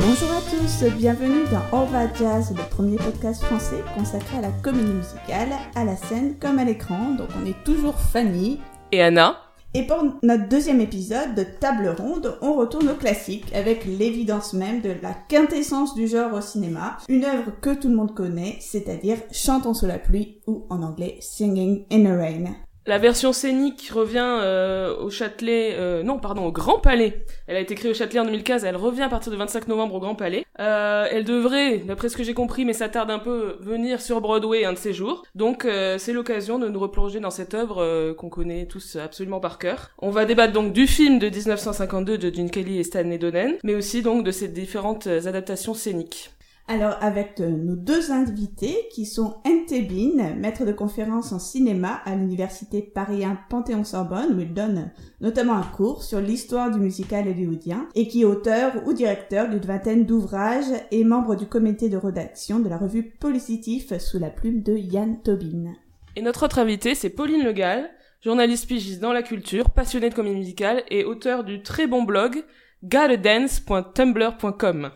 Bonjour à tous, bienvenue dans All Jazz, le premier podcast français consacré à la comédie musicale, à la scène comme à l'écran. Donc on est toujours Fanny et Anna. Et pour notre deuxième épisode de Table Ronde, on retourne au classique avec l'évidence même de la quintessence du genre au cinéma, une œuvre que tout le monde connaît, c'est-à-dire Chantons sous la pluie ou en anglais Singing in the Rain. La version scénique revient euh, au Châtelet, euh, non pardon, au Grand Palais. Elle a été créée au Châtelet en 2015, elle revient à partir du 25 novembre au Grand Palais. Euh, elle devrait, d'après ce que j'ai compris, mais ça tarde un peu, venir sur Broadway un de ces jours. Donc c'est l'occasion de nous replonger dans cette œuvre qu'on connaît tous absolument par cœur. On va débattre donc du film de 1952 de Gene Kelly et Stanley Donen, mais aussi donc de ces différentes adaptations scéniques. Alors avec euh, nos deux invités qui sont Bin, maître de conférence en cinéma à l'université Paris 1 Panthéon-Sorbonne où il donne notamment un cours sur l'histoire du musical hollywoodien et qui est auteur ou directeur d'une vingtaine d'ouvrages et membre du comité de rédaction de la revue Policitif sous la plume de Yann Tobin. Et notre autre invité c'est Pauline Legal, journaliste pigiste dans la culture, passionnée de comédie musicale et auteur du très bon blog gottadance.tumblr.com.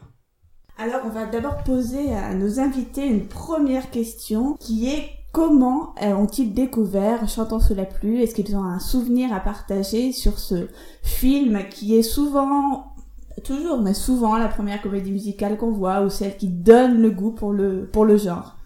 Alors, on va d'abord poser à nos invités une première question qui est comment euh, ont-ils découvert Chantons sous la pluie Est-ce qu'ils ont un souvenir à partager sur ce film qui est souvent, toujours, mais souvent la première comédie musicale qu'on voit ou celle qui donne le goût pour le, pour le genre?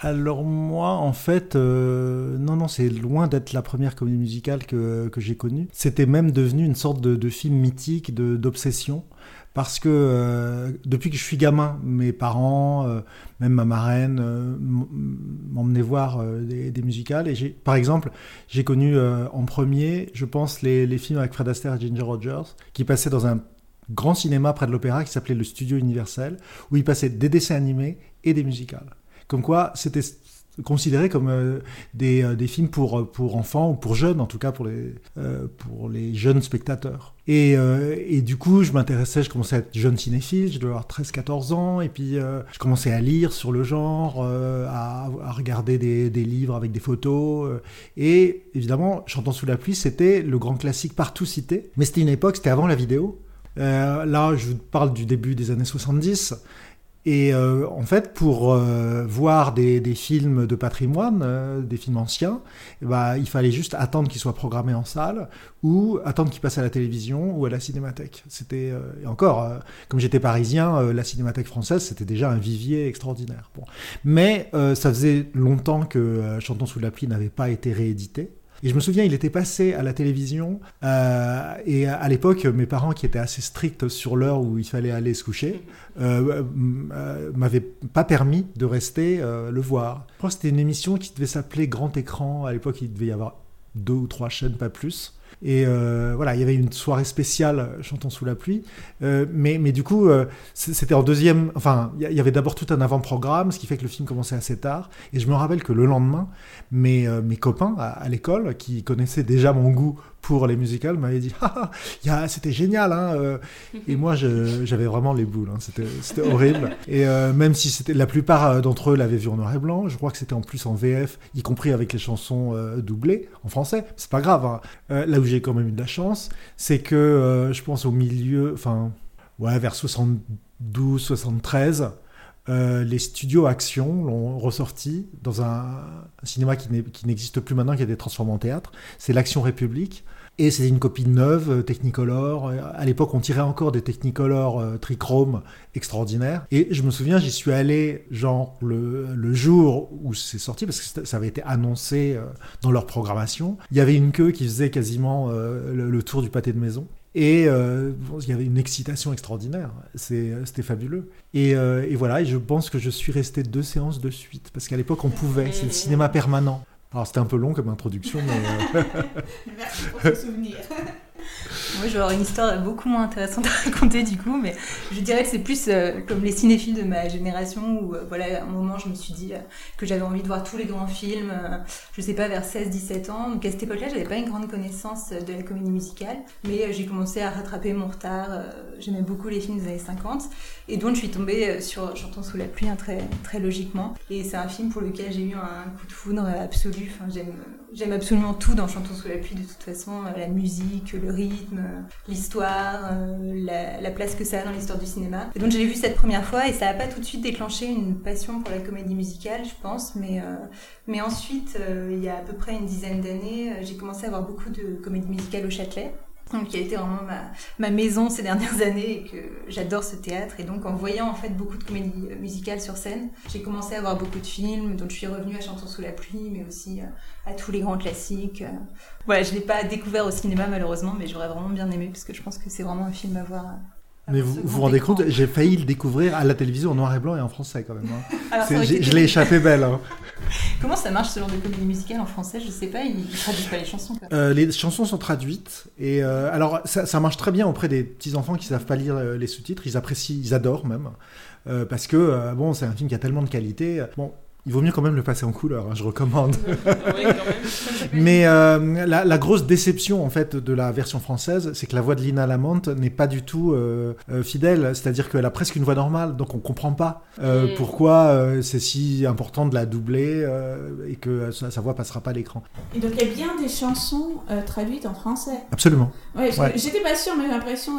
Alors moi, en fait, euh, non, non, c'est loin d'être la première comédie musicale que, que j'ai connue. C'était même devenu une sorte de film mythique, d'obsession parce que euh, depuis que je suis gamin, mes parents, euh, même ma marraine, euh, m'emmenaient voir des, des, musicales. Et par exemple, j'ai connu en premier, je pense, les, les, films avec Fred Astaire et Ginger Rogers, qui passaient dans un grand cinéma près de l'opéra qui s'appelait le Studio Universel, où ils passaient des dessins animés et des musicales. Comme quoi, c'était considérés comme euh, des, euh, des, films pour, euh, pour enfants ou pour jeunes, en tout cas pour les, pour les jeunes spectateurs. Et, et du coup, je m'intéressais, je commençais à être jeune cinéphile, je devais avoir 13-14 ans, et puis je commençais à lire sur le genre, à, à, regarder des, des, livres avec des photos. et évidemment, Chantons sous la pluie, c'était le grand classique partout cité, mais c'était une époque, c'était avant la vidéo. là, je vous parle du début des années 70. Et euh, en fait, pour euh, voir des, des, films de patrimoine, euh, des films anciens, bah, il fallait juste attendre qu'ils soient programmés en salle ou attendre qu'ils passent à la télévision ou à la cinémathèque. C'était et encore, comme j'étais parisien, la cinémathèque française c'était déjà un vivier extraordinaire. Bon. Mais ça faisait longtemps que Chantons sous la pluie n'avait pas été réédité. Et je me souviens, il était passé à la télévision. Euh, et à, l'époque, mes parents, qui étaient assez stricts sur l'heure où il fallait aller se coucher, euh, euh, m'avaient pas permis de rester euh, le voir. Je crois que c'était une émission qui devait s'appeler Grand Écran. À l'époque, il devait y avoir deux ou trois chaînes, pas plus. Et euh, voilà, il y avait une soirée spéciale euh, Chantons sous la pluie. Euh, mais, mais du coup, c'était en deuxième. Enfin, il y avait d'abord tout un avant-programme, ce qui fait que le film commençait assez tard. Et je me rappelle que le lendemain, mes, mes copains à l'école, qui connaissaient déjà mon goût pour les musicals m'avait dit ah, ah c'était génial hein, euh. et moi j'avais vraiment les boules hein, c'était horrible et euh, même si c'était la plupart euh, d'entre eux l'avaient vu en noir et blanc je crois que c'était en plus en VF y compris avec les chansons doublées en français c'est pas grave hein. là où j'ai quand même eu de la chance c'est que je pense au milieu enfin ouais vers 72 73 euh, les studios Action l'ont ressorti dans un cinéma qui n'existe plus maintenant, qui a été transformé en théâtre. C'est l'Action République. Et c'est une copie neuve, euh, Technicolor. Euh, à l'époque, on tirait encore des Technicolor euh, trichrome extraordinaires. Et je me souviens, j'y suis allé genre le, le jour où c'est sorti, parce que ça avait été annoncé dans leur programmation. Il y avait une queue qui faisait quasiment le, tour du pâté de maison. Et il y avait une excitation extraordinaire. C'était fabuleux. Et, et, voilà, et je pense que je suis resté deux séances de suite. Parce qu'à l'époque, on pouvait. C'est le cinéma permanent. Alors, c'était un peu long comme introduction, mais. Euh... Merci pour ce souvenir. Moi, je vais avoir une histoire beaucoup moins intéressante à raconter du coup, mais je dirais que c'est plus euh, comme les cinéphiles de ma génération où, euh, voilà, à un moment, je me suis dit euh, que j'avais envie de voir tous les grands films, je sais pas, vers 16-17 ans. Donc à cette époque-là, j'avais pas une grande connaissance de la comédie musicale, mais j'ai commencé à rattraper mon retard. J'aimais beaucoup les films des années 50, et donc je suis tombée sur Chantons sous la pluie, hein, très, très logiquement. Et c'est un film pour lequel j'ai eu un coup de foudre absolu. Enfin, j'aime absolument tout dans Chantons sous la pluie, de toute façon, la musique, le rythme l'histoire, la, la, place que ça a dans l'histoire du cinéma. Et donc j'ai vu cette première fois et ça n'a pas tout de suite déclenché une passion pour la comédie musicale, je pense, mais, mais ensuite, il y a à peu près une dizaine d'années, j'ai commencé à voir beaucoup de comédies musicales au Châtelet qui a été vraiment ma, maison ces dernières années et que j'adore ce théâtre. Et donc en voyant en fait beaucoup de comédies euh, musicales sur scène, j'ai commencé à voir beaucoup de films, donc je suis revenue à Chantons sous la pluie, mais aussi euh, à tous les grands classiques. Ouais, je l'ai pas découvert au cinéma malheureusement, mais j'aurais vraiment bien aimé parce que je pense que c'est vraiment un film à voir. Mais vous vous rendez compte, j'ai failli le découvrir à la télévision en noir et blanc et en français quand même. Hein. je l'ai échappé belle. Hein. Comment ça marche ce genre de comédie musicale en français? Je sais pas, ils traduisent pas les chansons. Euh, les chansons sont traduites et euh, alors ça, marche très bien auprès des petits enfants qui savent pas lire euh, les sous-titres. Ils apprécient, ils adorent même parce que bon, c'est un film qui a tellement de qualité. Bon, il vaut mieux quand même le passer en couleur, hein, je recommande. Mais euh, la, grosse déception en fait de la version française, c'est que la voix de Lina Lamante n'est pas du tout euh, euh, fidèle, c'est-à-dire qu'elle a presque une voix normale, donc on comprend pas mm. pourquoi c'est si important de la doubler et que sa, voix passera pas à l'écran. Et donc il y a bien des chansons traduites en français. Absolument. Ouais, J'étais pas sûre, mais j'ai l'impression,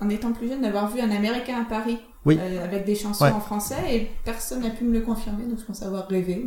en étant plus jeune, d'avoir vu un Américain à Paris oui. Euh, avec des chansons en français et personne n'a pu me le confirmer, donc je pense avoir rêvé.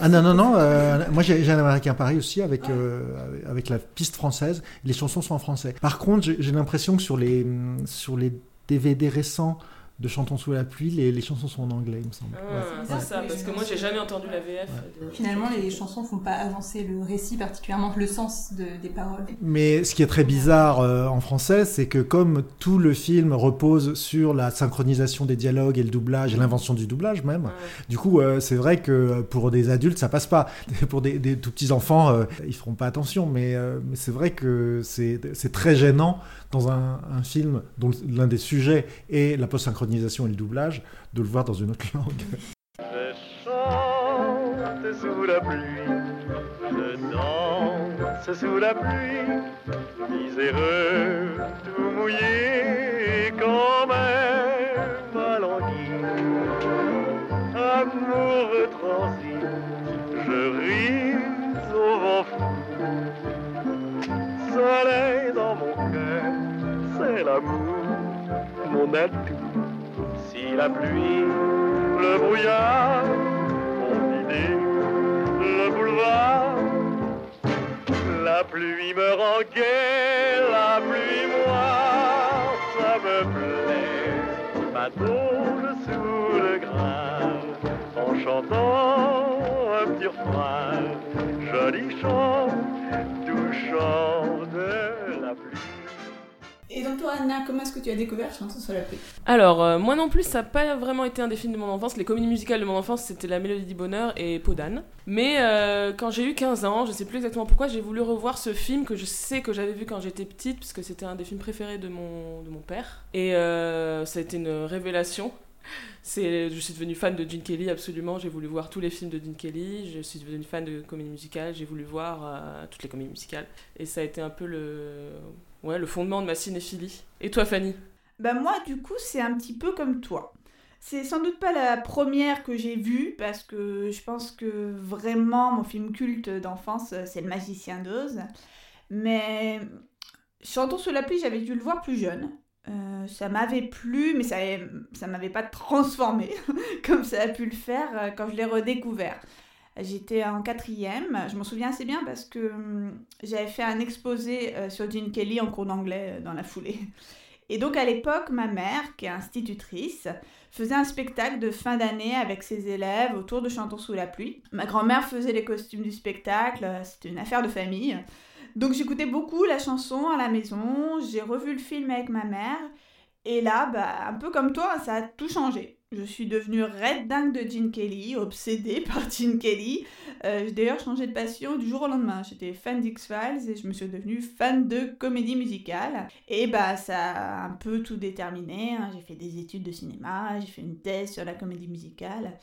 ah non, non, non, euh, moi j'ai un Américain Paris aussi avec, euh, avec la piste française, les chansons sont en français. Par contre, j'ai l'impression que sur les, sur les DVD récents, de Chantons sous la pluie, les, les, chansons sont en anglais, il me semble. Ah, c'est ça, parce que moi j'ai jamais entendu la VF. Finalement, les chansons font pas avancer le récit, particulièrement le sens de, des paroles. Mais ce qui est très bizarre euh, en français, c'est que comme tout le film repose sur la synchronisation des dialogues et le doublage, et l'invention du doublage même, du coup, euh, c'est vrai que pour des adultes, ça passe pas. Pour des, des tout petits enfants, euh, ils feront pas attention, mais, mais c'est vrai que c'est très gênant dans un, un film dont l'un des sujets est la post-synchronisation et le doublage, de le voir dans une autre langue. Je chante sous la pluie, je danse sous la pluie, miséreux, tout mouillé quand même malangui. Amour transi, je ris au vent fou, soleil dans mon c'est l'amour, mon atout. La pluie, le brouillard, mon idée, le boulevard, la pluie me rend gai, la pluie moi, ça me plaît. Ma sous le grain, en chantant un petit refrain, joli chant, touchant de la pluie. Et donc toi, Anna, comment est-ce que tu as découvert Chantons sur la pluie Alors, euh, moi non plus, ça n'a pas vraiment été un des films de mon enfance. Les comédies musicales de mon enfance, c'était La Mélodie du Bonheur et Podane. Mais euh, quand j'ai eu 15 ans, je sais plus exactement pourquoi, j'ai voulu revoir ce film que je sais que j'avais vu quand j'étais petite, puisque c'était un des films préférés de mon, de mon père. Et euh, ça a été une révélation. Je suis devenue fan de Gene Kelly absolument. J'ai voulu voir tous les films de Gene Kelly. Je suis devenue fan de comédie musicale. J'ai voulu voir toutes les comédies musicales. Et ça a été un peu le, Ouais, le fondement de ma cinéphilie. Et toi, Fanny? Bah moi, du coup, c'est un petit peu comme toi. C'est sans doute pas la première que j'ai vue, parce que je pense que vraiment mon film culte d'enfance, c'est Le Magicien d'Oz. Mais Chantons sous la pluie, j'avais dû le voir plus jeune. Euh, ça m'avait plu, mais ça, ça m'avait pas transformé comme ça a pu le faire euh, quand je l'ai redécouvert. J'étais en quatrième. Je m'en souviens assez bien parce que hum, j'avais fait un exposé euh, sur Gene Kelly en cours d'anglais euh, dans la foulée. Et donc à l'époque, ma mère, qui est institutrice, faisait un spectacle de fin d'année avec ses élèves autour de Chantons sous la pluie. Ma grand-mère faisait les costumes du spectacle, euh, c'était une affaire de famille. Donc j'écoutais beaucoup la chanson à la maison, j'ai revu le film avec ma mère, et là, bah, un peu comme toi, ça a tout changé. Je suis devenue red dingue de Gene Kelly, obsédée par Gene Kelly. Euh, j'ai d'ailleurs changé de passion du jour au lendemain. J'étais fan d'X-Files et je me suis devenue fan de comédie musicale. Et bah ça a un peu tout déterminé. Hein. J'ai fait des études de cinéma, j'ai fait une thèse sur la comédie musicale.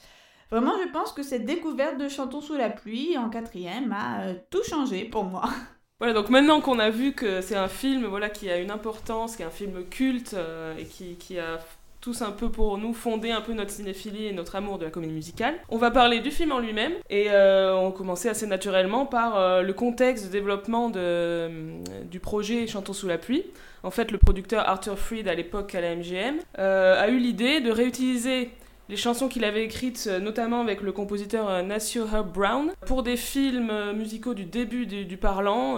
Vraiment, je pense que cette découverte de Chantons sous la pluie en quatrième a euh, tout changé pour moi. Voilà, donc maintenant qu'on a vu que c'est un film voilà, qui a une importance, qui est un film culte euh, et qui, qui a tous un peu pour nous fonder un peu notre cinéphilie et notre amour de la comédie musicale. On va parler du film en lui-même et euh, on commençait assez naturellement par euh, le contexte de développement de, du projet Chantons sous la pluie. En fait, le producteur Arthur Freed, à l'époque à la MGM, a eu l'idée de réutiliser les chansons qu'il avait écrites, euh, notamment avec le compositeur euh, Nacio Herb Brown, pour des films euh, musicaux du début du, parlant,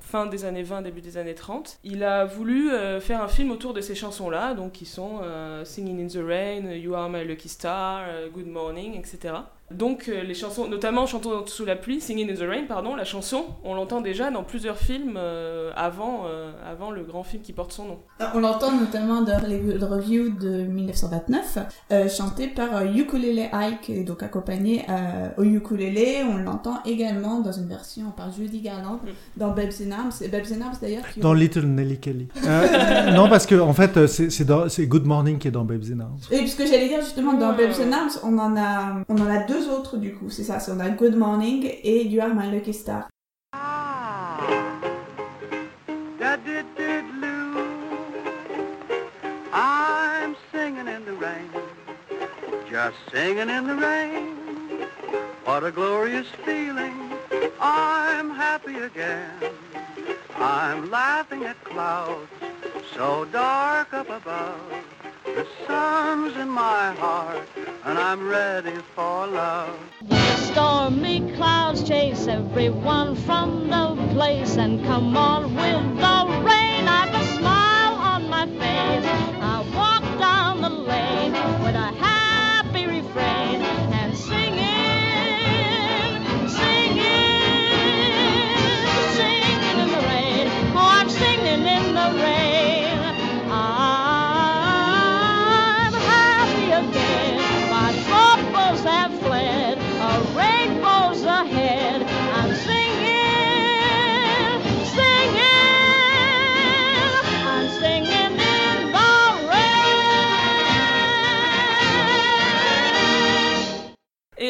fin des années 20, début des années 30. Il a voulu faire un film autour de ces chansons-là, donc qui sont Singing in the Rain, You Are My Lucky Star, Good Morning, etc. Donc euh, les chansons, notamment Chantons sous la pluie, Singing in the Rain, pardon, la chanson, on l'entend déjà dans plusieurs films euh, avant, euh, avant le grand film qui porte son nom. On l'entend notamment dans le review de 1929, chanté par Ukulele Ike, et donc accompagné au ukulélé. On l'entend également dans une version par Judy Garland mm. dans Babes in Arms. Et Babes in Arms d'ailleurs. Dans Little Nelly Kelly. non, parce que en fait, c'est Good Morning qui est dans Babes in Arms. Et puisque j'allais dire justement dans Babes in Arms, on en a, on en a deux autres du coup, c'est ça, c'est on a Good Morning et You Are My Lucky Star. Ah. I'm singing in the rain, just singing in the rain. What a glorious feeling, I'm happy again. I'm laughing at clouds so dark up above. The sun's in my heart, and I'm ready for love. The stormy clouds chase everyone from the place, and come on with the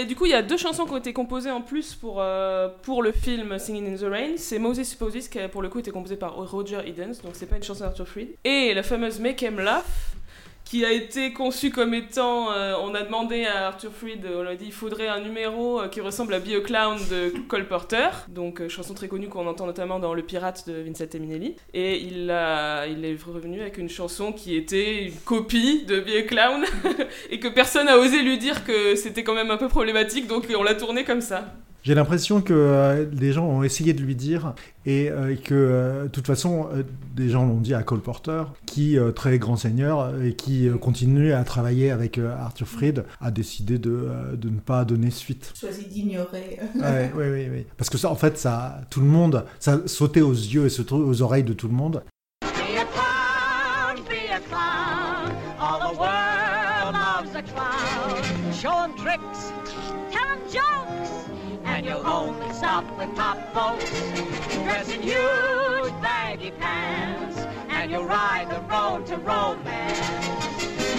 du coup, il y a deux chansons qui ont été composées en plus pour, euh, le film Singing in the Rain. C'est Moses Supposes qui a pour le coup été composé par Roger Edens, donc c'est pas une chanson d'Arthur Freed. Et la fameuse Make Em Laugh, qui a été conçu comme étant. Euh, on a demandé à Arthur Freed, on lui a dit il faudrait un numéro euh, qui ressemble à Be a Clown de Cole Porter, donc euh, chanson très connue qu'on entend notamment dans Le Pirate de Vincent Minnelli. Et il, a, il est revenu avec une chanson qui était une copie de Be a Clown et que personne n'a osé lui dire que c'était quand même un peu problématique, donc on l'a tourné comme ça. J'ai l'impression que euh, des gens ont essayé de lui dire et euh, que, euh, de toute façon, des gens l'ont dit à Cole Porter, qui, très grand seigneur et qui continue à travailler avec Arthur Fried, a décidé de, de, ne pas donner suite. Choisi d'ignorer. oui, oui, oui. Parce que ça, en fait, ça, tout le monde, ça sautait aux yeux et aux oreilles de tout le monde. Show tricks, tell jokes. and you'll only stop with top folks. Dress in huge baggy pants, and you'll ride the road to romance.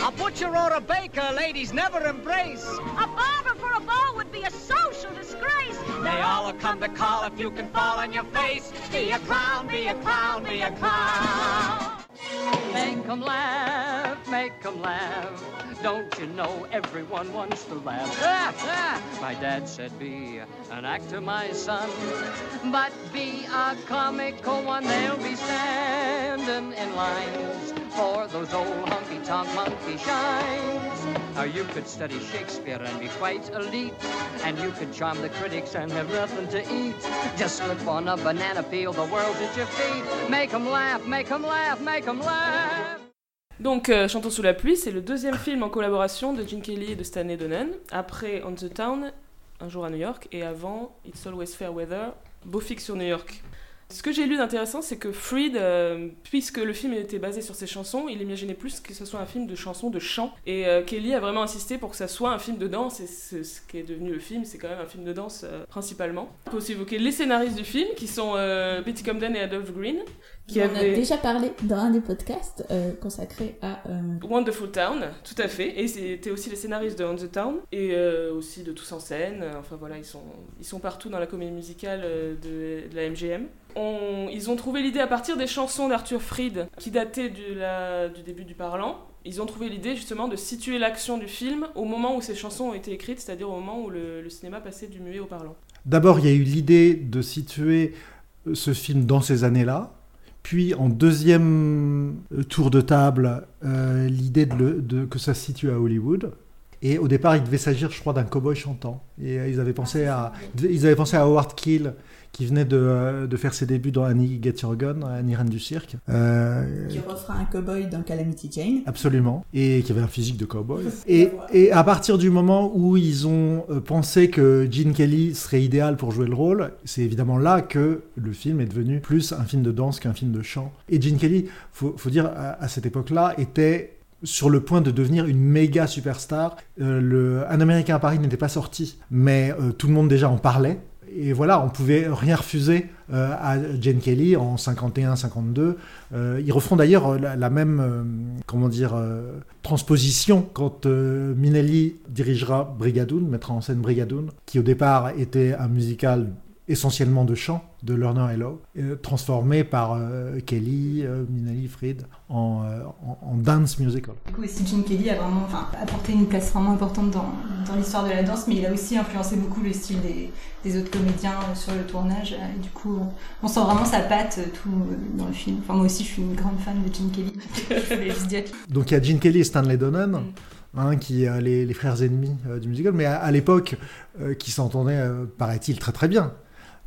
A butcher or a baker, ladies never embrace. A barber for a ball would be a social disgrace. They all will come to call if you can fall on your face. Be a clown, be a clown, be a clown. Make 'em laugh, make 'em laugh. Don't you know everyone wants to laugh? Ah, ah. My dad said, be an actor, my son. But be a comical one, they'll be standing in lines for those old honky-tonk monkey shines. Now you could study Shakespeare and be quite elite. And you could charm the critics and have nothing to eat. Just slip on a banana peel, the world's at your feet. Make 'em laugh, make 'em laugh, make 'em laugh. Donc, euh, Chantons sous la pluie, c'est le deuxième film en collaboration de Gene Kelly et de Stanley Donen. Après On the Town, Un jour à New York, et avant It's Always Fair Weather, Beau fixe sur New York. Ce que j'ai lu d'intéressant, c'est que Freed, euh, puisque le film était basé sur ses chansons, il imaginait plus que ce soit un film de chansons, de chants. Et euh, Kelly a vraiment insisté pour que ça soit un film de danse, et ce qui est devenu le film, c'est quand même un film de danse euh, principalement. On peut aussi évoquer les scénaristes du film, qui sont Betty Comden et Adolph Green. Qui On a déjà parlé dans un des podcasts consacrés à... Wonderful Town, tout à fait. Et c'était aussi les scénaristes de On the Town, et aussi de Tous en scène. Enfin voilà, ils sont, ils sont partout dans la comédie musicale de, de la MGM ils ont trouvé l'idée à partir des chansons d'Arthur Fried qui dataient du, début du parlant. ils ont trouvé l'idée justement de situer l'action du film au moment où ces chansons ont été écrites, c'est-à-dire au moment où le, le cinéma passait du muet au parlant. D'abord, il y a eu l'idée de situer ce film dans ces années-là. Puis en deuxième euh, tour de table, euh, l'idée de, le- de- que ça se situe à Hollywood. Et au départ, il devait s'agir, je crois, d'un cowboy chantant. Et euh, ils avaient pensé à, ils avaient pensé à Howard Keel, qui venait de, de faire ses débuts dans Annie Get Your Gun, Annie Reine du cirque. Euh, Qui refera un cowboy dans Calamity Jane. Absolument. Et qui avait un physique de cowboy. Et, et à partir du moment où ils ont euh, pensé que Gene Kelly serait idéal pour jouer le rôle, c'est évidemment là que le film est devenu plus un film de danse qu'un film de chant. Et Gene Kelly, faut, faut dire, à, à cette époque-là, était sur le point de devenir une méga superstar. Euh, le, un Américain à Paris n'était pas sorti, mais euh, tout le monde déjà en parlait. Et voilà, on pouvait rien refuser euh, à Jane Kelly en 51-52. Euh, ils referont d'ailleurs euh, la, même, comment dire, transposition quand Minelli dirigera Brigadoon, mettra en scène Brigadoon, qui au départ était un musical essentiellement de chant de Lerner Hello, euh, transformé par euh, Kelly, euh, Minelli, Fried en, euh, en, en dance musical. Du coup, aussi, Gene Kelly a vraiment apporté une place vraiment importante dans, dans l'histoire de la danse, mais il a aussi influencé beaucoup le style des, des autres comédiens sur le tournage. Et du coup, on, sent vraiment sa patte tout dans le film. Enfin, moi aussi, je suis une grande fan de Gene Kelly. je voulais juste dire. Donc il y a Gene Kelly et Stanley Donen, hein, qui les, les frères ennemis du musical, mais à, à l'époque, qui s'entendaient, paraît-il, très très bien.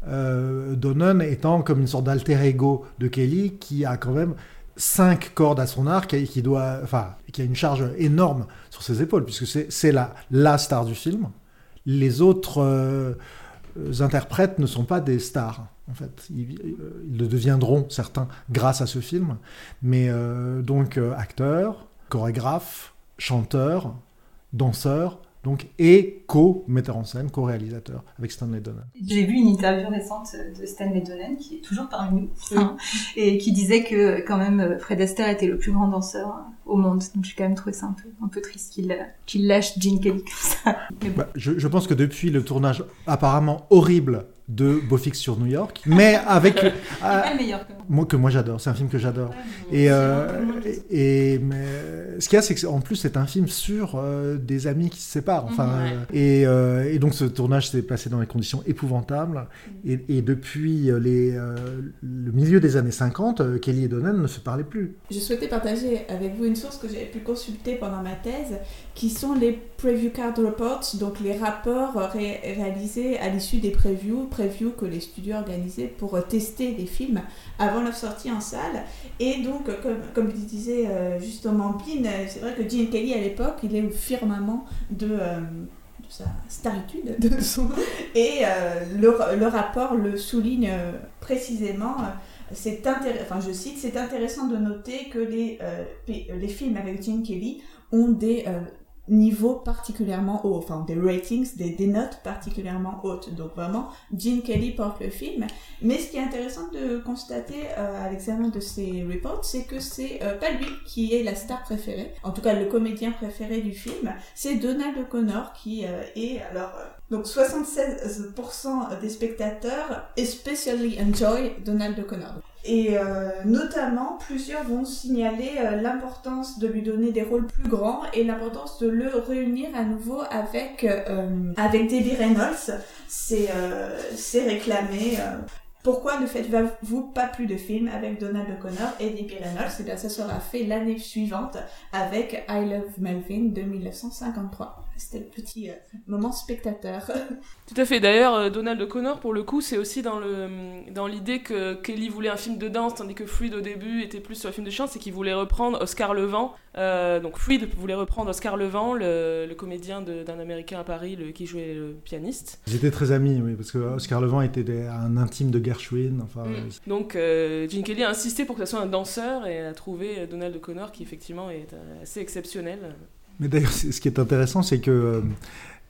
Euh, étant comme une sorte d'alter ego de Kelly, qui a quand même cinq cordes à son arc et qui doit, enfin, qui a une charge énorme sur ses épaules, puisque c'est la, la star du film. Les autres euh, interprètes ne sont pas des stars. En fait, ils, euh, le deviendront certains grâce à ce film, mais euh, donc acteur, chorégraphe, chanteur, danseur, donc et co-metteur en scène, co-réalisateur avec Stanley Donen. J'ai vu une interview récente de Stanley Donen, qui est toujours parmi nous, hein, et qui disait que quand même Fred Astaire était le plus grand danseur euh, au monde. Donc j'ai quand même trouvé ça un peu, un peu triste qu'il euh, qu'il lâche Gene Kelly comme ça. Bon. Bah, je, je pense que depuis le tournage apparemment horrible de Beaufix sur New York, mais avec C'est ah, pas le meilleur quand même. moi que moi j'adore, c'est un film que j'adore. Et, euh, et, et- mais ce qu'il y a, c'est qu'en plus, c'est un film sur euh, des amis qui se séparent. Enfin, Mhm, ouais. euh, et, euh, et donc, ce tournage s'est passé dans des conditions épouvantables. Et, et depuis euh, les, euh, le milieu des années 50, euh, Kelly et Donen ne se parlaient plus. Je souhaitais partager avec vous une source que j'avais pu consulter pendant ma thèse, qui sont les preview card reports, donc les rapports ré- réalisés à l'issue des previews, previews que les studios organisaient pour tester les films avant leur sortie en salle. Et donc, comme, comme il disait euh, justement Bean, euh, c'est vrai que Gene Kelly à l'époque, il est au firmament de... euh, de sa staritude de son... et le, le rapport le souligne précisément enfin je cite, c'est intéressant de noter que les, les films avec Gene Kelly ont des niveaux particulièrement hauts, enfin des ratings, des, notes particulièrement hautes. Donc vraiment, Gene Kelly porte le film. Mais ce qui est intéressant de constater euh, à l'examen de ces reports, c'est que c'est euh, pas lui qui est la star préférée, en tout cas le comédien préféré du film, c'est Donald O'Connor qui euh, est alors euh, donc 76% des spectateurs especially enjoy Donald O'Connor. Et euh, notamment, plusieurs vont signaler euh, l'importance de lui donner des rôles plus grands et l'importance de le réunir à nouveau avec, euh, avec Debbie Reynolds. C'est c'est réclamé. pourquoi ne faites-vous pas plus de films avec Donald O'Connor et Debbie Reynolds? Et bien, ça sera fait l'année suivante avec I Love Melvin de 1953. C'était le petit euh, moment spectateur. Tout à fait. D'ailleurs, euh, Donald O'Connor, pour le coup, c'est aussi dans le dans l'idée que Kelly voulait un film de danse, tandis que Freed au début était plus sur un film de chant, c'est qu'il voulait reprendre Oscar Levant. Euh, donc Freed voulait reprendre Oscar Levant, le, le comédien de- d'un Américain à Paris, le, qui jouait le pianiste. Ils étaient très amis, oui, parce que Oscar Levant était des- un intime de Gershwin. Enfin, Mm. Donc euh, Gene Kelly a insisté pour que ce soit un danseur et a trouvé Donald O'Connor qui effectivement est assez exceptionnel. Mais d'ailleurs, ce qui est intéressant, c'est que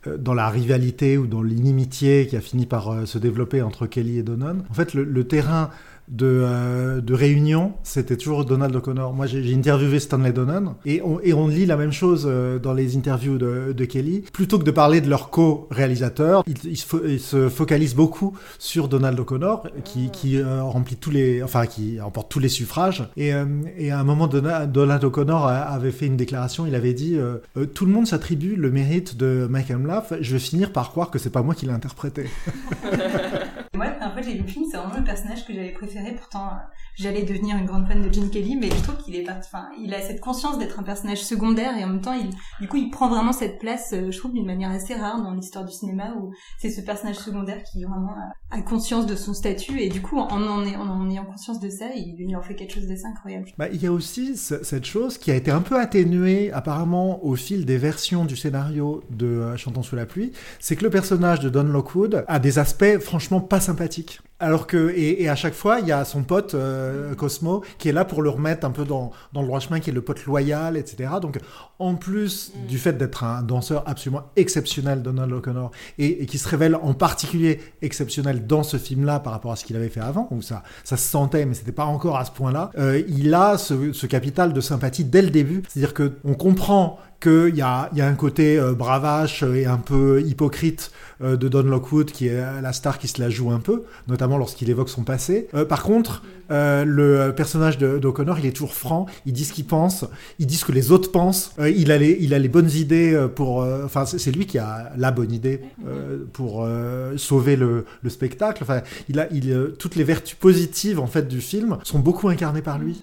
euh, dans la rivalité ou dans l'inimitié qui a fini par euh, se développer entre Kelly et Donon, en fait, le, le terrain de, euh, réunion, c'était toujours Donald O'Connor. Moi, j'ai interviewé Stanley Donen et on, lit la même chose euh, dans les interviews de, Kelly. Plutôt que de parler de leur co-réalisateur, ils il se, se focalisent beaucoup sur Donald O'Connor, qui, euh, remplit tous les, enfin, qui remporte tous les suffrages. Et, et à un moment, Donald O'Connor avait fait une déclaration. Il avait dit tout le monde s'attribue le mérite de Mike Amlaf. Je vais finir par croire que c'est pas moi qui l'ai interprété. en fait, j'ai vu le film, c'est vraiment le personnage que j'avais préféré. Pourtant, euh, j'allais devenir une grande fan de Gene Kelly, mais je trouve qu'il est enfin, il a cette conscience d'être un personnage secondaire et en même temps, du coup, il prend vraiment cette place, euh, je trouve, d'une manière assez rare dans l'histoire du cinéma où c'est ce personnage secondaire qui vraiment a, conscience de son statut et du coup, en en, en, ayant conscience de ça, il, il en fait quelque chose d'assez incroyable. Bah, il y a aussi cette chose qui a été un peu atténuée apparemment au fil des versions du scénario de euh, Chantons sous la pluie, c'est que le personnage de Don Lockwood a des aspects franchement pas sympathiques. Alors que, et, à chaque fois, il y a son pote euh, Cosmo qui est là pour le remettre un peu dans, dans le droit chemin, qui est le pote loyal, etc. Donc, en plus mm. du fait d'être un danseur absolument exceptionnel, Donald O'Connor, et, qui se révèle en particulier exceptionnel dans ce film-là par rapport à ce qu'il avait fait avant, où ça, ça se sentait, mais c'était pas encore à ce point-là, euh, il a ce, ce capital de sympathie dès le début. C'est-à-dire que on comprend qu'il y a, y a un côté euh, bravache et un peu hypocrite euh, de Don Lockwood, qui est la star qui se la joue un peu, notamment lorsqu'il évoque son passé. Euh, par contre, le personnage d'O'Connor, il est toujours franc, il dit ce qu'il pense, il dit ce que les autres pensent, il, a les, bonnes idées pour... Enfin, c'est lui qui a la bonne idée pour sauver le, le, spectacle. Enfin, il a, toutes les vertus positives en fait du film sont beaucoup incarnées par lui.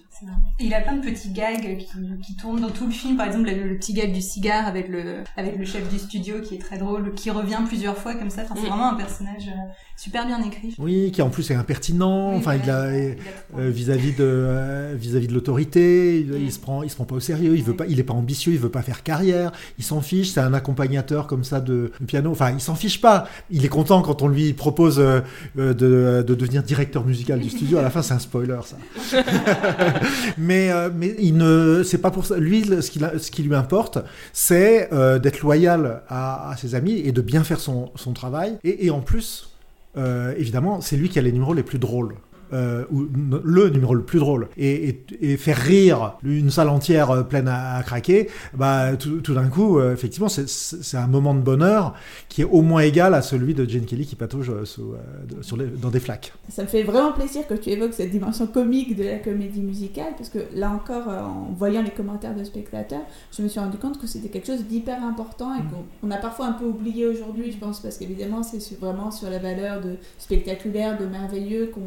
Il a plein de petits gags qui, qui, tournent dans tout le film. Par exemple, le, petit gag du cigare avec le, avec le chef du studio qui est très drôle, qui revient plusieurs fois comme ça. Enfin, c'est mm. vraiment un personnage euh, super bien écrit. Oui, qui en plus est impertinent. enfin, il a euh, vis-à-vis de euh, vis-à-vis de l'autorité, il, mm. se prend, il se prend pas au sérieux. Il veut pas, il est pas ambitieux, il veut pas faire carrière. Il s'en fiche. C'est un accompagnateur comme ça de, piano. Enfin, il s'en fiche pas. Il est content quand on lui propose de, de devenir directeur musical du studio. À la fin, c'est un spoiler, ça. mais, euh, mais il ne, c'est pas pour. Lui, ce qui, lui importe, c'est euh, d'être loyal à, ses amis et de bien faire son, travail. Et, et en plus, euh, évidemment, c'est lui qui a les numéros les plus drôles. Euh, ou le numéro le plus drôle, et, et, faire rire une salle entière euh, pleine à, craquer, bah, tout, tout d'un coup, euh, effectivement, c'est un moment de bonheur qui est au moins égal à celui de Jane Kelly qui patauge sous, sur les, dans des flaques. Ça me fait vraiment plaisir que tu évoques cette dimension comique de la comédie musicale, parce que là encore, en voyant les commentaires de spectateurs, je me suis rendu compte que c'était quelque chose d'hyper important et mm. qu'on a parfois un peu oublié aujourd'hui, je pense, parce qu'évidemment, c'est vraiment sur la valeur de spectaculaire, de merveilleux qu'on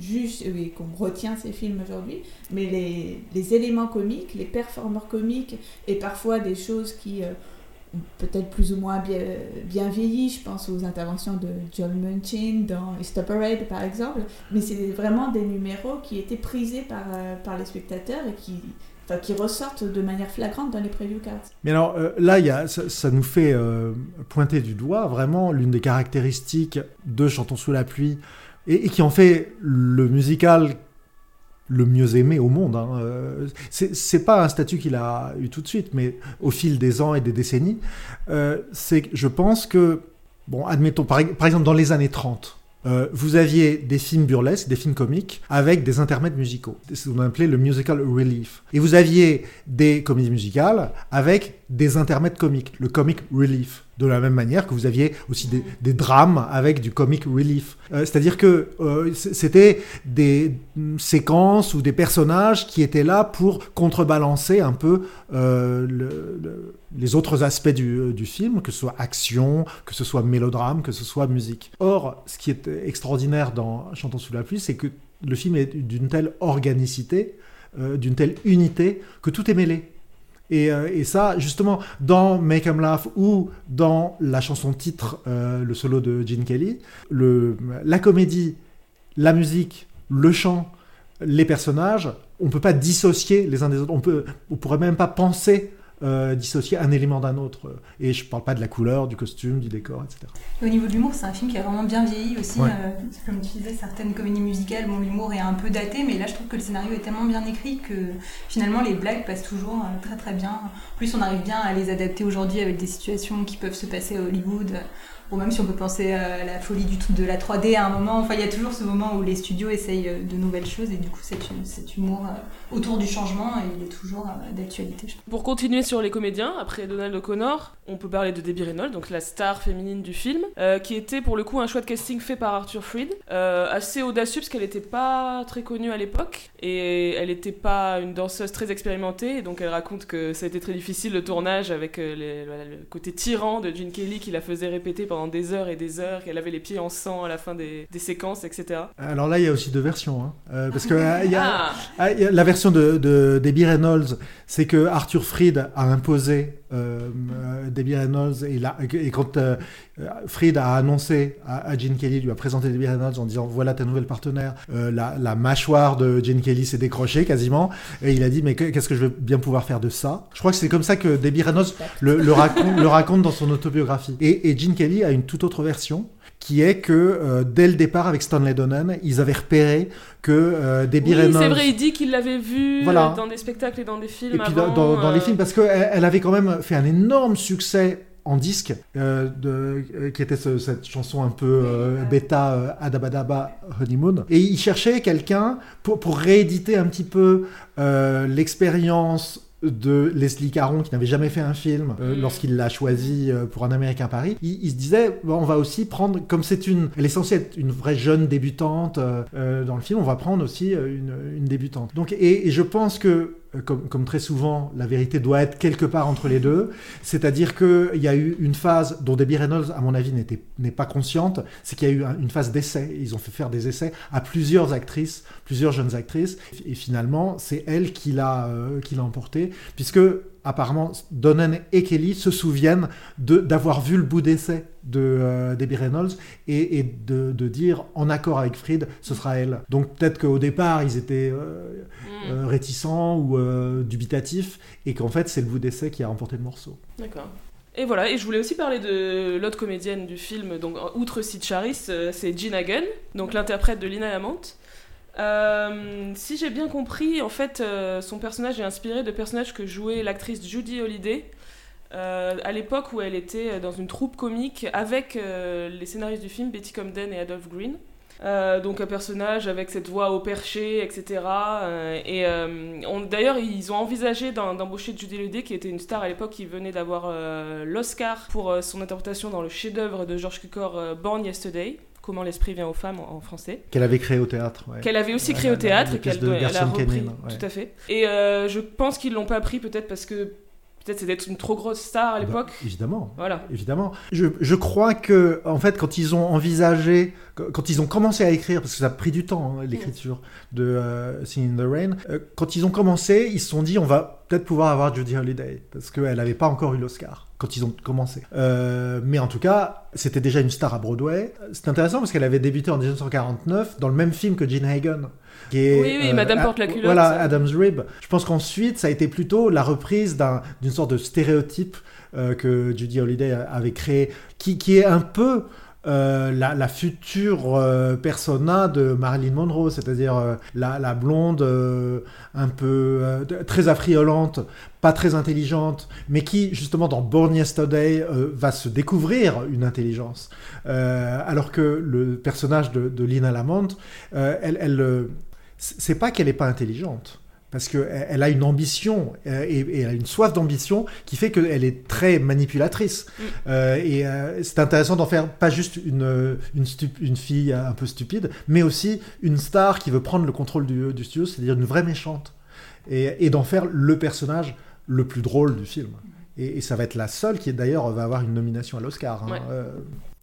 juge et qu'on retient ces films aujourd'hui, mais les, éléments comiques, les performeurs comiques et parfois des choses qui euh, ont peut-être plus ou moins bien, bien, vieilli, je pense aux interventions de John Munchin dans Stop Parade par exemple, mais c'est vraiment des numéros qui étaient prisés par, euh, les spectateurs et qui, ressortent de manière flagrante dans les preview cards. Mais alors euh, là, ça, nous fait pointer du doigt vraiment l'une des caractéristiques de Chantons sous la pluie et, qui en fait le musical le mieux aimé au monde. Hein. Euh, c'est pas un statut qu'il a eu tout de suite, mais au fil des ans et des décennies, euh, c'est je pense que, bon, admettons, par, exemple, dans les années 30, euh, vous aviez des films burlesques, des films comiques, avec des intermèdes musicaux. C'est ce qu'on appelait le musical relief. Et vous aviez des comédies musicales avec des intermèdes comiques, le comic relief de la même manière que vous aviez aussi des, drames avec du comic relief. Euh, c'est-à-dire que euh, c'était des séquences ou des personnages qui étaient là pour contrebalancer un peu euh, les autres aspects du, du, film, que ce soit action, que ce soit mélodrame, que ce soit musique. Or, ce qui est extraordinaire dans Chantons sous la pluie, c'est que le film est d'une telle organicité, d'une telle unité, que tout est mêlé. Euh, et, ça, justement, dans Make 'em Laugh ou dans la chanson titre, euh, le solo de Gene Kelly, la comédie, la musique, le chant, les personnages, on ne peut pas dissocier les uns des autres. On peut, on pourrait même pas penser euh, dissocier un élément d'un autre. Et je parle pas de la couleur, du costume, du décor, etc. au niveau de l'humour, c'est un film qui a vraiment bien vieilli aussi. Euh, comme tu disais, certaines comédies musicales, bon, l'humour est un peu daté, mais là, je trouve que le scénario est tellement bien écrit que finalement, les blagues passent toujours euh, très très bien. En plus, on arrive bien à les adapter aujourd'hui avec des situations qui peuvent se passer à Hollywood ou même si on peut penser à la folie du tout de la 3D à un moment. Enfin, il y a toujours ce moment où les studios essayent euh, de nouvelles choses et du coup, cet, cet humour euh, autour du changement, il est toujours euh, d'actualité. Pour continuer sur les comédiens, après Donald O'Connor, on peut parler de Debbie Reynolds, donc la star féminine du film, qui était pour le coup un choix de casting fait par Arthur Freed, assez audacieux parce qu'elle n'était pas très connue à l'époque et elle n'était pas une danseuse très expérimentée, donc elle raconte que ça a été très difficile le tournage avec le côté tyran de Gene Kelly qui la faisait répéter pendant des heures et des heures, qu'elle avait les pieds en sang à la fin des, séquences, etc. Alors là, il y a aussi deux versions. Hein. Euh, parce que euh, ah. Y a, la version de, de Debbie Reynolds, c'est que Arthur Fried a imposé euh, Debbie Reynolds et, quand Fried a annoncé à, Gene Kelly, lui a présenté Debbie Reynolds en disant voilà ta nouvelle partenaire, la, la, mâchoire de Gene Kelly s'est décrochée quasiment et il a dit mais qu'est-ce que je veux bien pouvoir faire de ça? Je crois que c'est comme ça que Debbie Reynolds le, le, raconte, le raconte dans son autobiographie. Et, et Gene Kelly a une toute autre version qui est que euh, dès le départ avec Stanley Donen, ils avaient repéré que euh, Debbie oui, c'est vrai, il dit qu'il l'avait vu euh, dans des spectacles et dans des films. Et puis dans, les films, parce qu'elle elle avait quand même fait un énorme succès en disque, de, qui était cette chanson un peu bêta Adabadaba Honeymoon. Et il cherchait quelqu'un pour, pour rééditer un petit peu l'expérience de Leslie Caron qui n'avait jamais fait un film euh, mm. lorsqu'il l'a choisi euh, pour un Américain Paris il, se disait bon, on va aussi prendre comme c'est une elle est censée être une vraie jeune débutante euh, dans le film on va prendre aussi une, une débutante donc et, et, je pense que euh, comme, très souvent, la vérité doit être quelque part entre les deux. C'est-à-dire qu'il y a eu une phase dont Debbie Reynolds, à mon avis, n'est pas consciente, c'est qu'il y a eu une phase d'essai. Ils ont fait faire des essais à plusieurs actrices, plusieurs jeunes actrices, et finalement, c'est elle qui l'a euh, emporté, puisque apparemment, Donnan et Kelly se souviennent d'avoir vu le bout d'essai de euh, Debbie Reynolds et, de, dire en accord avec Fried, ce sera elle. Donc peut-être qu'au départ, ils étaient euh, mm. euh, réticents ou dubitatifs et qu'en fait, c'est le bout d'essai qui a remporté le morceau. D'accord. Et voilà, et je voulais aussi parler de l'autre comédienne du film, donc outre Sid Charis, c'est Gina Hagen, donc l'interprète de Lina Lamont. Euh, si j'ai bien compris, en fait, euh, son personnage est inspiré de personnages que jouait l'actrice Judy Holliday euh, à l'époque où elle était dans une troupe comique avec les scénaristes du film Betty Comden et Adolph Green. donc un personnage avec cette voix au perché, etc. et d'ailleurs, ils ont envisagé d'embaucher Judy Holliday, qui était une star à l'époque, qui venait d'avoir l'Oscar pour son interprétation dans le chef-d'œuvre de George Cukor, Born Yesterday. Comment l'esprit vient aux femmes en, français. Qu'elle avait créé au théâtre. Qu'elle avait aussi créé au théâtre et qu'elle a repris. Tout à fait. Et euh, je pense qu'ils l'ont pas pris peut-être parce que peut-être c'était une trop grosse star à ah bah, l'époque. évidemment. Voilà. Évidemment. Je, je, crois que en fait quand ils ont envisagé, quand ils ont commencé à écrire, parce que ça a pris du temps hein, l'écriture de euh, Singing in the Rain, euh, quand ils ont commencé, ils se sont dit on va peut-être pouvoir avoir Judy Holliday parce qu'elle n'avait pas encore eu l'Oscar quand ils ont commencé. Euh, mais en tout cas, c'était déjà une star à Broadway. C'est intéressant parce qu'elle avait débuté en 1949 dans le même film que Gene Hagen. Qui est, oui, oui, Madame porte la culotte. Voilà, Adam's Rib. Je pense qu'ensuite, ça a été plutôt la reprise d'une sorte de stéréotype euh, que Judy Holliday avait créé, qui, qui est un peu euh, la, future euh, persona de Marilyn Monroe, c'est-à-dire euh, la, blonde un peu très affriolante, pas très intelligente, mais qui justement dans Born Yesterday va se découvrir une intelligence, alors que le personnage de, Lina Lamont, elle, elle c'est pas qu'elle est pas intelligente parce qu'elle a une ambition euh, et, elle a une soif d'ambition qui fait qu'elle est très manipulatrice. Mm. Euh, et euh, c'est intéressant d'en faire pas juste une, une, une, fille un peu stupide, mais aussi une star qui veut prendre le contrôle du, du studio, c'est-à-dire une vraie méchante. Et, et d'en faire le personnage le plus drôle du film. Et, et ça va être la seule qui d'ailleurs va avoir une nomination à l'Oscar. Hein.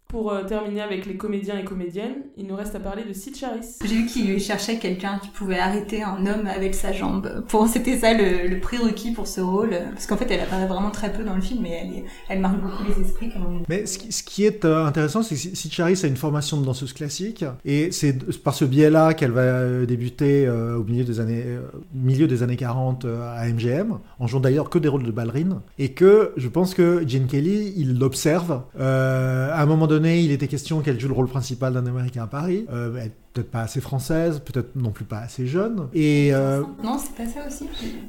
Pour euh, terminer avec les comédiens et comédiennes, il nous reste à parler de Sid Charis. J'ai vu qu'il cherchait quelqu'un qui pouvait arrêter un homme avec sa jambe. Pour c'était ça le, le, prérequis pour ce rôle, parce qu'en fait elle apparaît vraiment très peu dans le film, mais elle, elle marque beaucoup les esprits. Mais ce qui, ce qui est euh, intéressant, c'est que Sid Charis a une formation de danseuse classique, et c'est par ce biais-là qu'elle va euh, débuter au milieu des années milieu des années 40 à MGM, en jouant d'ailleurs que des rôles de ballerine, et que je pense que Gene Kelly il l'observe à un moment donné donné, il était question qu'elle joue le rôle principal d'un Américain à Paris. Euh, elle peut-être pas assez française, peut-être non plus pas assez jeune. Et euh, Non, c'est pas ça aussi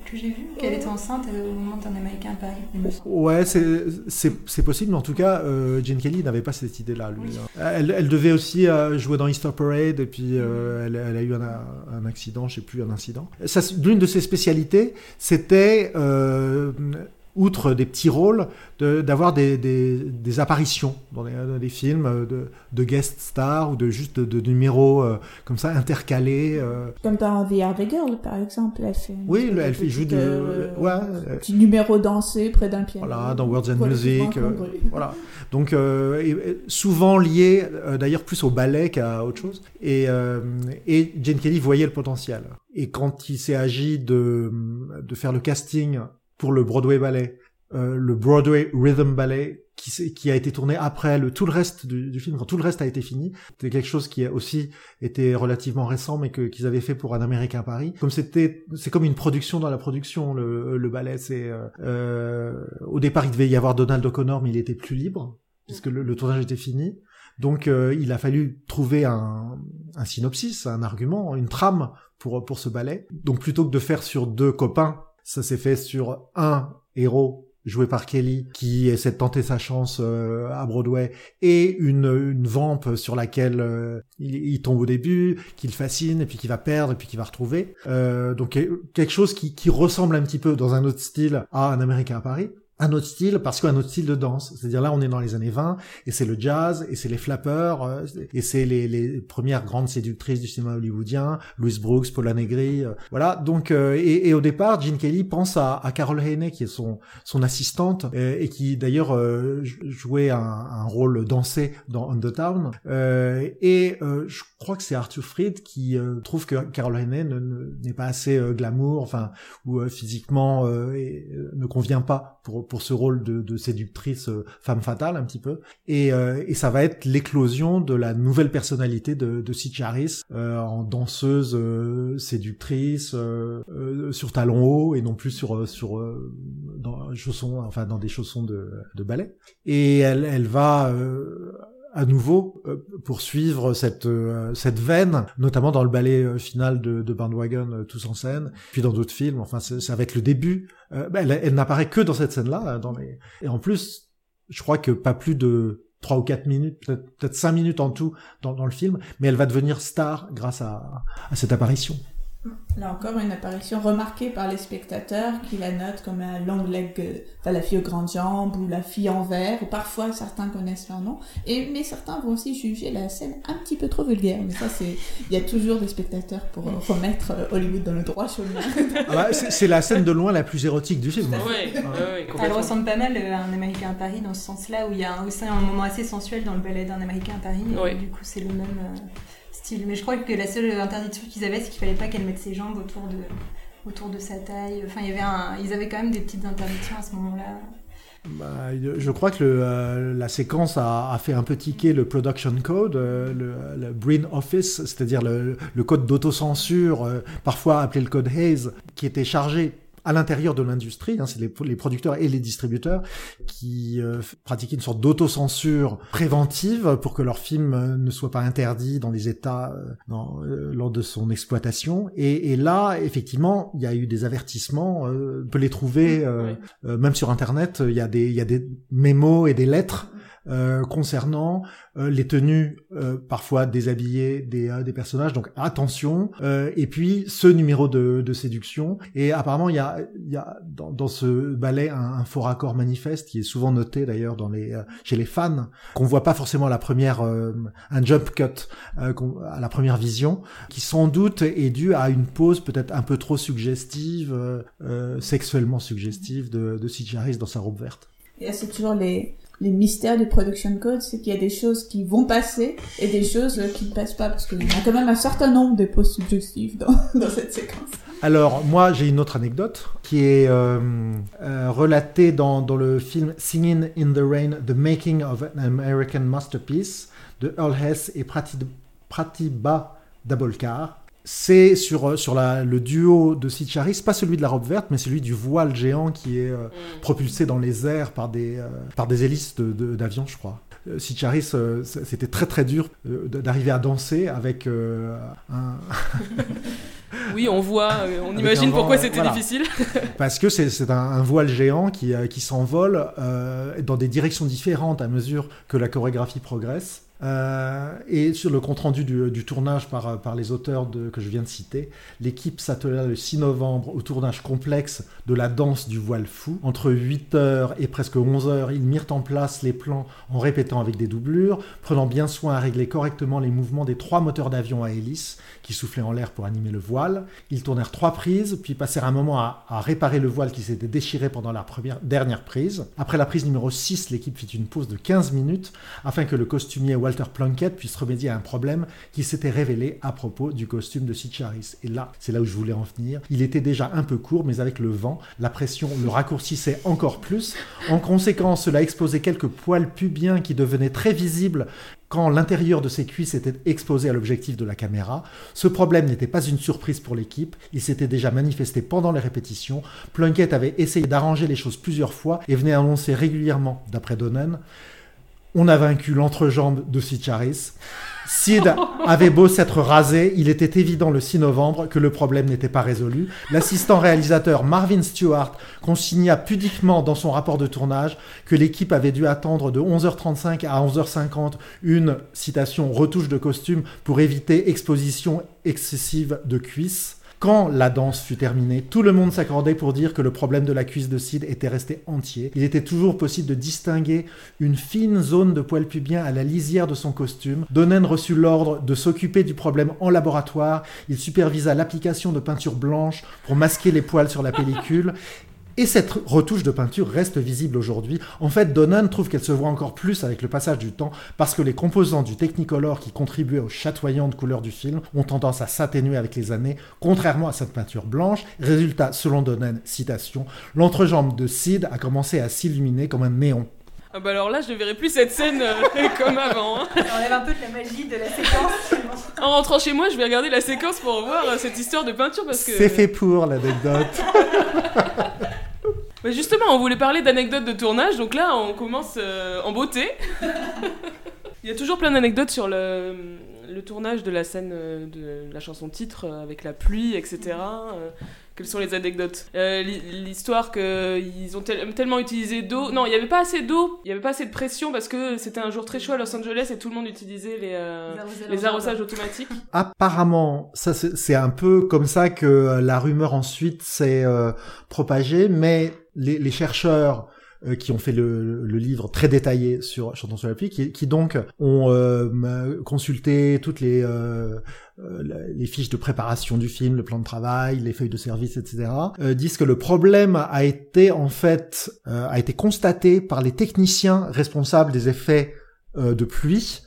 que j'ai vu, qu'elle était enceinte au moment d'un Américain à Paris. ouais, c'est- possible, mais en tout cas, euh, Jane Kelly n'avait pas cette idée-là, lui. Elle, elle devait aussi euh, jouer dans Easter Parade, et puis euh, elle, elle a eu un, un accident, je sais plus, un incident. L'une de ses spécialités, c'était, euh, outre des petits rôles, de- d'avoir des, des, des apparitions dans des, dans des films euh, de, de guest stars ou de juste de, de numéros euh, comme ça intercalés. euh. Comme dans The Harvey Girl, par exemple. Elle fait Oui, elle fait joue de, euh, ouais, euh, petit numéro dansé près d'un piano. Voilà, dans Words and Music. euh, voilà. Donc, euh, et- souvent lié d'ailleurs plus au ballet qu'à autre chose. Et, euh, et Jane Kelly voyait le potentiel. Et quand il s'est agi de, de faire le casting pour le Broadway Ballet, euh, le Broadway Rhythm Ballet, qui, qui a été tourné après le tout le reste du, du film, quand tout le reste a été fini, c'était quelque chose qui a aussi été relativement récent, mais qu'ils avaient fait pour un Américain Paris. Comme c'était, c'est comme une production dans la production. Le, le ballet, c'est euh, euh, au départ il devait y avoir Donald O'Connor, mais il était plus libre puisque le, le tournage était fini. Donc euh, il a fallu trouver un, un synopsis, un argument, une trame pour pour ce ballet. Donc plutôt que de faire sur deux copains, ça s'est fait sur un héros joué par Kelly qui essaie de tenter sa chance euh, à Broadway et une, une vampe sur laquelle euh, il, tombe au début, qu'il fascine et puis qu'il va perdre et puis qu'il va retrouver. Euh, donc quelque chose qui, qui ressemble un petit peu dans un autre style à un Américain à Paris. Un autre style parce qu'un autre style de danse. C'est-à-dire là on est dans les années 20 et c'est le jazz et c'est les flappeurs euh, et c'est les, les premières grandes séductrices du cinéma hollywoodien, Louise Brooks, Paula Negri, euh, voilà. Donc euh, et, et au départ Gene Kelly pense à, à Carol Haney qui est son son assistante euh, et qui d'ailleurs jouait un, un, rôle dansé dans On the Town et je crois que c'est Arthur Fried qui trouve que Carol Haney ne- ne- n'est pas assez glamour, enfin ou physiquement et, ne convient pas pour pour ce rôle de, de séductrice euh, femme fatale un petit peu. Et, euh, et ça va être l'éclosion de la nouvelle personnalité de, de Sitch Harris euh, en danseuse séductrice sur talons hauts et non plus sur sur dans chaussons enfin dans des chaussons de, de ballet. Et elle elle va à nouveau euh, poursuivre cette euh, cette veine, notamment dans le ballet euh, final de, de Bandwagon, tous en scène, puis dans d'autres films. Enfin, ça va être le début. Ben, elle, elle n'apparaît que dans cette scène-là. Dans les... Et en plus, je crois que pas plus de trois ou quatre minutes, peut-être cinq minutes en tout dans, dans le film, mais elle va devenir star grâce à, à cette apparition. Là encore, une apparition remarquée par les spectateurs qui la notent comme un long leg, enfin la fille aux grandes jambes ou la fille en verre, ou parfois certains connaissent leur nom, et, mais certains vont aussi juger la scène un petit peu trop vulgaire. Mais ça, c'est, il y a toujours des spectateurs pour euh, remettre euh, Hollywood dans le droit chemin. Ah bah, c'est c'est la scène de loin la plus érotique du film. Ouais, ouais, ouais, Elle ressemble pas mal euh, à un Américain à Paris dans ce sens-là, où il y a un- aussi un moment assez sensuel dans le ballet d'un Américain à Paris. et du coup, c'est le même euh, Mais je crois que la seule interdiction qu'ils avaient, c'est qu'il fallait pas qu'elle mette ses jambes autour de, autour de sa taille. Enfin, il y avait un, ils avaient quand même des petites interdictions à ce moment-là. Bah, je crois que euh, la séquence a, fait un peu tiquer le production code, euh, le, le Office, c'est-à-dire le, le code d'autocensure, euh, parfois appelé le code Hayes, qui était chargé à l'intérieur de l'industrie, hein, c'est les, les producteurs et les distributeurs qui euh, pratiquaient une sorte d'autocensure préventive pour que leur film euh, ne soit pas interdit dans les États euh, dans, euh, lors de son exploitation. Et, et là, effectivement, il y a eu des avertissements, euh, on peut les trouver euh, euh, même sur Internet, il y a des, il y a des mémos et des lettres euh, concernant euh, les tenues euh, parfois déshabillées des, personnages. Donc attention. Et puis ce numéro de, séduction. Et apparemment il y a, dans, ce ballet un, un fort accord manifeste qui est souvent noté d'ailleurs chez les fans qu'on voit pas forcément à la première un jump cut à la première vision qui sans doute est dû à une pose peut-être un peu trop suggestive sexuellement suggestive de, de C.J. Harris dans sa robe verte. Et c'est toujours les, les mystères du production code, c'est qu'il y a des choses qui vont passer et des choses euh, qui ne passent pas, parce qu'il y a quand même un certain nombre de poses suggestives dans, cette séquence. Alors, moi, j'ai une autre anecdote qui est euh, euh, relatée dans, le film Singing in the Rain, The Making of an American Masterpiece de Earl Hess et Prati- Pratibha Dabolkar. C'est sur, sur la, le duo de Sid Charis, pas celui de la robe verte, mais celui du voile géant qui est euh, Mm. propulsé dans les airs par des, euh, par des hélices de- de- d'avions, je crois. Sitcharis, c'était très très dur d'arriver à danser avec un... Oui, on voit, euh, on imagine pourquoi c'était difficile. Parce que c'est un, voile géant qui, euh, qui s'envole euh, dans des directions différentes à mesure que la chorégraphie progresse. Euh, et sur le compte-rendu du, tournage par, les auteurs que je viens de citer, l'équipe s'attela le 6 novembre au tournage complexe de la danse du voile fou. Entre 8h et presque 11h, ils mirent en place les plans en répétant avec des doublures, prenant bien soin à régler correctement les mouvements des trois moteurs d'avion à hélice qui soufflaient en l'air pour animer le voile. Ils tournèrent trois prises, puis passèrent un moment à, réparer le voile qui s'était déchiré pendant la dernière prise. Après la prise numéro 6, l'équipe fit une pause de 15 minutes afin que le costumier Walter Plunkett puisse remédier à un problème qui s'était révélé à propos du costume de Sitcharis. Et là, c'est là où je voulais en venir. Il était déjà un peu court, mais avec le vent, la pression le raccourcissait encore plus. En conséquence, cela exposait quelques poils pubiens qui devenaient très visibles quand l'intérieur de ses cuisses était exposé à l'objectif de la caméra. Ce problème n'était pas une surprise pour l'équipe, il s'était déjà manifesté pendant les répétitions. Plunkett avait essayé d'arranger les choses plusieurs fois et venait annoncer régulièrement, d'après Donnen, on a vaincu l'entrejambe de Sitcharis. Sid avait beau s'être rasé, il était évident le 6 novembre que le problème n'était pas résolu. L'assistant réalisateur Marvin Stewart consigna pudiquement dans son rapport de tournage que l'équipe avait dû attendre de 11h35 à 11h50 une citation retouche de costume pour éviter exposition excessive de cuisses. Quand la danse fut terminée, tout le monde s'accordait pour dire que le problème de la cuisse de Sid était resté entier. Il était toujours possible de distinguer une fine zone de poils pubiens à la lisière de son costume. Donnen reçut l'ordre de s'occuper du problème en laboratoire. Il supervisa l'application de peinture blanche pour masquer les poils sur la pellicule et cette retouche de peinture reste visible aujourd'hui. En fait, Donnan trouve qu'elle se voit encore plus avec le passage du temps parce que les composants du Technicolor qui contribuaient aux chatoyantes couleurs du film ont tendance à s'atténuer avec les années, contrairement à cette peinture blanche. Résultat, selon Donnan, citation, l'entrejambe de Sid a commencé à s'illuminer comme un néon. Ah bah alors là, je ne verrai plus cette scène euh, comme avant. Hein. On enlève un peu de la magie de la séquence. en rentrant chez moi, je vais regarder la séquence pour voir euh, cette histoire de peinture parce que... C'est fait pour l'anecdote. Bah, justement, on voulait parler d'anecdotes de tournage, donc là on commence euh, en beauté. Il y a toujours plein d'anecdotes sur le, tournage de la scène euh, de la chanson titre euh, avec la pluie, etc. Quelles sont les anecdotes? L'histoire qu'ils ont tellement utilisé d'eau. Non, il n'y avait pas assez d'eau, il n'y avait pas assez de pression parce que c'était un jour très chaud à Los Angeles et tout le monde utilisait les, les arrosages automatiques. Apparemment, ça c'est un peu comme ça que la rumeur ensuite s'est propagée, mais les, chercheurs euh, qui ont fait le, livre très détaillé sur Chantons sur la pluie, qui, donc ont euh, consulté toutes les, euh, les fiches de préparation du film, le plan de travail, les feuilles de service, etc., disent que le problème a été en fait a été constaté par les techniciens responsables des effets de pluie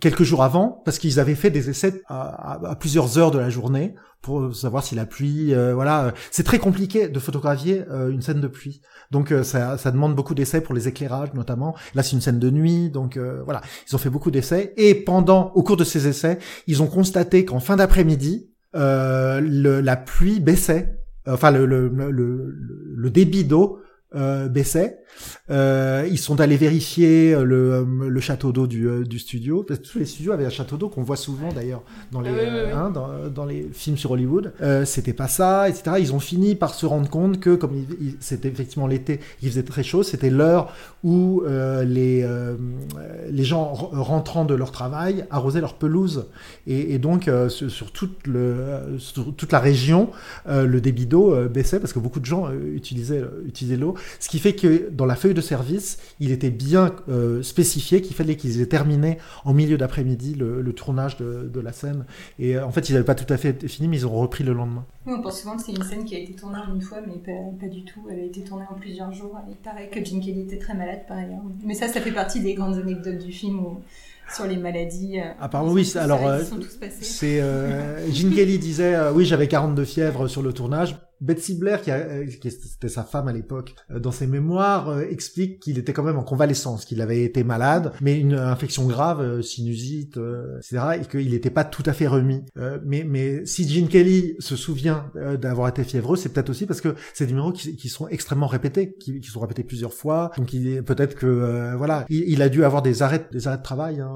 quelques jours avant, parce qu'ils avaient fait des essais à, plusieurs heures de la journée pour savoir si la pluie, euh, voilà, c'est très compliqué de photographier euh, une scène de pluie. Donc euh, ça, ça, demande beaucoup d'essais pour les éclairages notamment. Là c'est une scène de nuit, donc voilà, ils ont fait beaucoup d'essais. Et pendant, au cours de ces essais, ils ont constaté qu'en fin d'après-midi, la pluie baissait, enfin le, le, le, le débit d'eau euh, baissait. Euh, ils sont allés vérifier euh, le, euh, le château d'eau du, du, studio. Parce que tous les studios avaient un château d'eau qu'on voit souvent d'ailleurs dans les ah hein, dans, dans, les films sur Hollywood. c'était pas ça, etc. Ils ont fini par se rendre compte que comme c'était effectivement l'été, il faisait très chaud, c'était l'heure où les les gens rentrant de leur travail arrosaient leur pelouse et, et donc sur, toute le sur toute la région, le débit d'eau baissait parce que beaucoup de gens utilisaient utilisaient l'eau ce qui fait que dans la feuille de service, il était bien euh, spécifié qu'il fallait qu'ils aient terminé en milieu d'après-midi le, tournage de, la scène. Et euh, en fait, ils n'avaient pas tout à fait fini, mais ils ont repris le lendemain. Oui, on pense souvent que c'est une scène qui a été tournée une fois, mais pas, du tout. Elle a été tournée en plusieurs jours. Il paraît que Jim Kelly était très malade par ailleurs. Mais ça, ça fait partie des grandes anecdotes du film sur les maladies. Euh, Apparemment, oui. Alors, c'est Gene Kelly disait, oui, j'avais 42 fièvres sur le tournage Betsy Blair, qui, euh, qui était sa femme à l'époque, euh, dans ses mémoires, euh, explique qu'il était quand même en convalescence, qu'il avait été malade, mais une infection grave, sinusite, etc., et qu'il n'était pas tout à fait remis. mais, mais si Gene Kelly se souvient d'avoir été fiévreux, c'est peut-être aussi parce que c'est des numéros qui, sont extrêmement répétés, qui, sont répétés plusieurs fois. Donc peut-être que voilà, il, a dû avoir des arrêts, des arrêts de travail. Hein,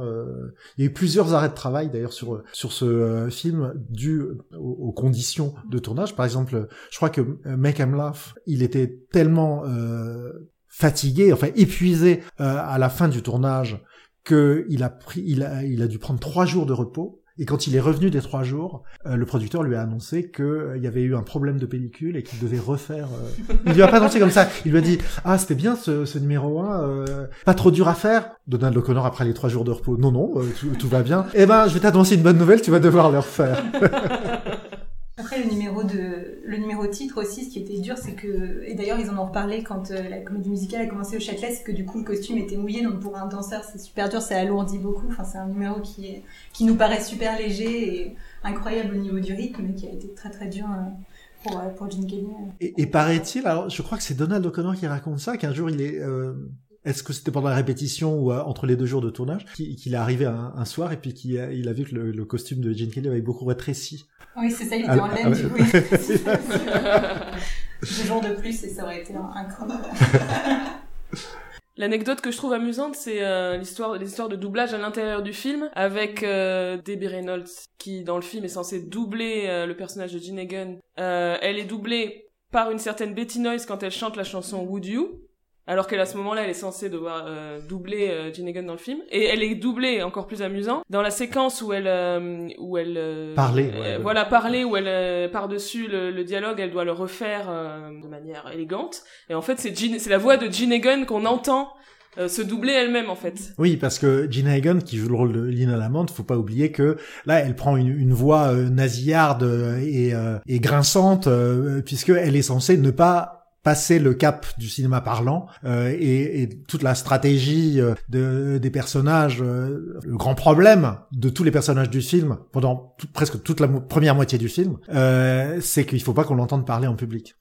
il y a eu plusieurs arrêts de travail d'ailleurs sur sur ce film dû aux conditions de tournage. Par exemple, je crois que euh, Make Em Laugh, il était tellement euh, fatigué, enfin épuisé euh, à la fin du tournage que il a pris, il a, il a dû prendre trois jours de repos. Et quand il est revenu des trois jours, le producteur lui a annoncé qu'il y avait eu un problème de pellicule et qu'il devait refaire. Il lui a pas annoncé comme ça. Il lui a dit ah c'était bien ce, ce numéro 1, pas trop dur à faire. Donald O'Connor après les trois jours de repos. Non non, tout, tout, va bien. Eh ben je vais t'annoncer une bonne nouvelle, tu vas devoir le refaire. Après, le numéro de, le numéro titre aussi, ce qui était dur, c'est que, et d'ailleurs, ils en ont reparlé quand euh, la comédie musicale a commencé au Châtelet, c'est que du coup, le costume était mouillé, donc pour un danseur, c'est super dur, ça alourdit beaucoup. Enfin, c'est un numéro qui est, qui nous paraît super léger et incroyable au niveau du rythme, mais qui a été très très dur. Euh, pour, euh, pour Gene Kelly. Et, et paraît-il, alors je crois que c'est Donald O'Connor qui raconte ça, qu'un jour il est est-ce que c'était pendant la répétition ou entre les deux jours de tournage qu'il est arrivé un, soir et puis qu'il a, il a vu que le, costume de Gene Kelly avait beaucoup rétréci? Oui, c'est ça, il était en laine, du coup. Deux jours de plus et ça aurait été incroyable. L'anecdote que je trouve amusante, c'est euh, l'histoire, l'histoire de doublage à l'intérieur du film avec euh, Debbie Reynolds qui, dans le film, est censée doubler euh, le personnage de Jean Hagen. Euh, elle est doublée par une certaine Betty Noyes quand elle chante la chanson Would You? Alors qu'à ce moment-là, elle est censée devoir euh, doubler euh, Ginnigan dans le film, et elle est doublée, encore plus amusant, dans la séquence où elle, euh, où elle euh, parler, voilà, parler, où elle par dessus le, dialogue, elle doit le refaire de manière élégante, et en fait, c'est c'est la voix de Ginnigan qu'on entend. se doubler elle-même en fait. Oui, parce que Gina Hagen, qui joue le rôle de Lina Lamont, faut pas oublier que là, elle prend une, une voix nasillarde et, et grinçante, puisque elle est censée ne pas passer le cap du cinéma parlant euh, et, et, toute la stratégie euh, de, des personnages, euh, le grand problème de tous les personnages du film pendant presque toute la première moitié du film, euh, c'est qu'il faut pas qu'on l'entende parler en public.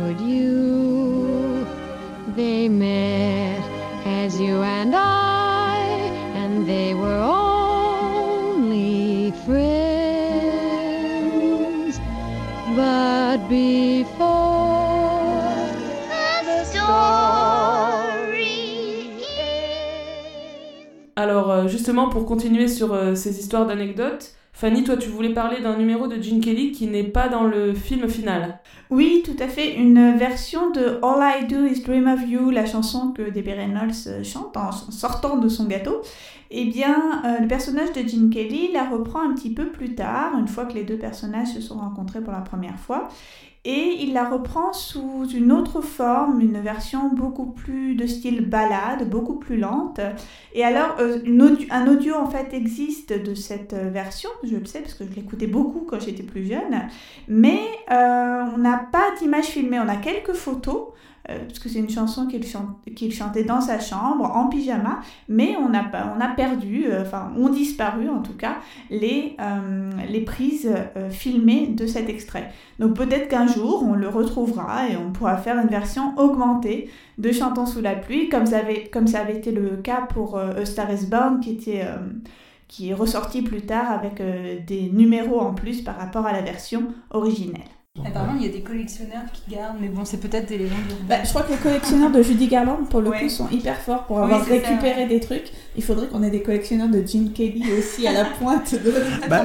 Would you? They met as you and I, and they were only friends. But before the story Alors euh, justement, pour continuer sur euh, ces histoires d'anecdotes, Fanny, toi, tu voulais parler d'un numéro de Gene Kelly qui n'est pas dans le film final. Oui, tout à fait. Une version de All I Do Is Dream of You, la chanson que Debbie Reynolds chante en sortant de son gâteau. Eh bien, euh, le personnage de Gene Kelly la reprend un petit peu plus tard, une fois que les deux personnages se sont rencontrés pour la première fois et il la reprend sous une autre forme, une version beaucoup plus de style ballade, beaucoup plus lente. Et alors, euh, un audio en fait existe de cette euh, version, je le sais parce que je l'écoutais beaucoup quand j'étais plus jeune, mais euh, on n'a pas d'image filmée, on a quelques photos. Euh, parce que c'est une chanson qu'il chantait dans sa chambre, en pyjama, mais on a, perdu, euh, enfin, ont disparu en tout cas, les, euh, prises filmées de cet extrait. Donc peut-être qu'un jour, on le retrouvera et on pourra faire une version augmentée de Chantons sous la pluie, comme ça avait, été le cas pour A Star is Born, qui est ressorti plus tard avec des numéros en plus par rapport à la version originelle. Apparemment, il y a des collectionneurs qui gardent, mais bon, c'est peut-être des légendes bah, je crois que les collectionneurs de Judy Garland, pour le coup, sont hyper forts pour avoir récupéré des trucs. Il faudrait qu'on ait des collectionneurs de Gene Kelly aussi à la pointe de. bah,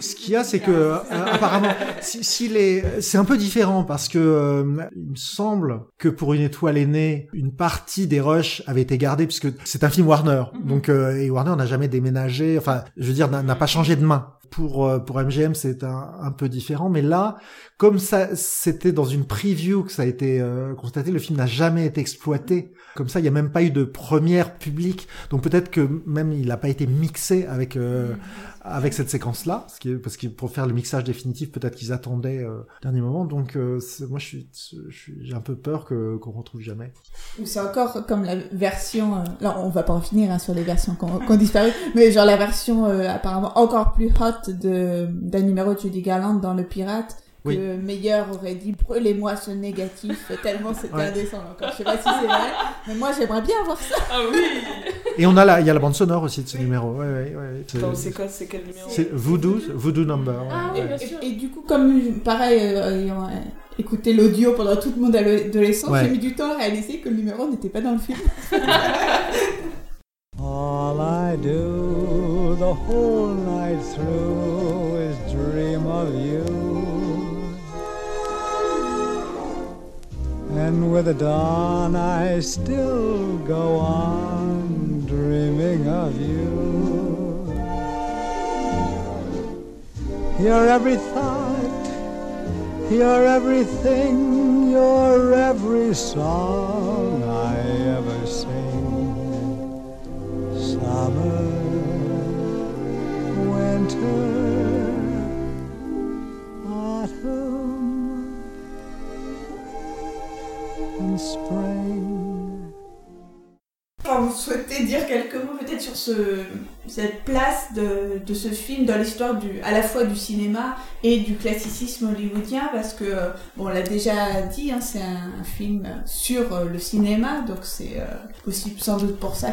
ce qu'il y a, c'est que euh, apparemment, si, les... c'est un peu différent parce que euh, il me semble que pour une étoile aînée, une partie des rushs avait été gardée puisque c'est un film Warner, mhm. donc euh, et Warner n'a jamais déménagé. Enfin, je veux dire, n'a pas changé de main. Pour, euh, pour MGM, c'est un, un, peu différent, mais là, comme ça, c'était dans une preview que ça a été euh, constaté, le film n'a jamais été exploité. Comme ça, il n'y a même pas eu de première publique. Donc peut-être que même il n'a pas été mixé avec euh, avec cette séquence-là, ce qui parce que pour faire le mixage définitif, peut-être qu'ils attendaient euh, dernier moment. Donc euh, moi, je suis, j'ai un peu peur que qu'on retrouve jamais. C'est encore comme la version... euh, Là, on va pas en finir hein, sur les versions qui ont disparu, mais genre la version euh, apparemment encore plus hot de d'un numéro de Judy Garland dans Le Pirate. Oui. Que Meilleur aurait dit brûlez-moi ce négatif tellement c'était Ouais. indécent encore. Je sais pas si c'est vrai, mais moi j'aimerais bien voir ça. Ah oui Et on a la, il y a la bande sonore aussi de ce numéro. Ouais, ouais, ouais. C'est- quoi C'est quel numéro C'est Voodoo, Voodoo Number. ouais. Ah oui, bien Et, sûr. et du coup, comme pareil, euh, ayant euh, écouté l'audio pendant toute mon adolescence, Ouais. j'ai mis du temps à réaliser que le numéro n'était pas dans le film. All I do the whole night through is dream of you. And with the dawn, I still go on dreaming of you. You're every thought, you're everything, you're every song I ever sing summer, winter, spring. Enfin, vous souhaitez dire quelques mots peut-être sur ce, cette place de, ce film dans l'histoire à la fois du cinéma et du classicisme hollywoodien parce que, euh, bon, on l'a déjà dit, hein, c'est un, film sur euh, le cinéma, donc c'est euh, aussi sans doute pour ça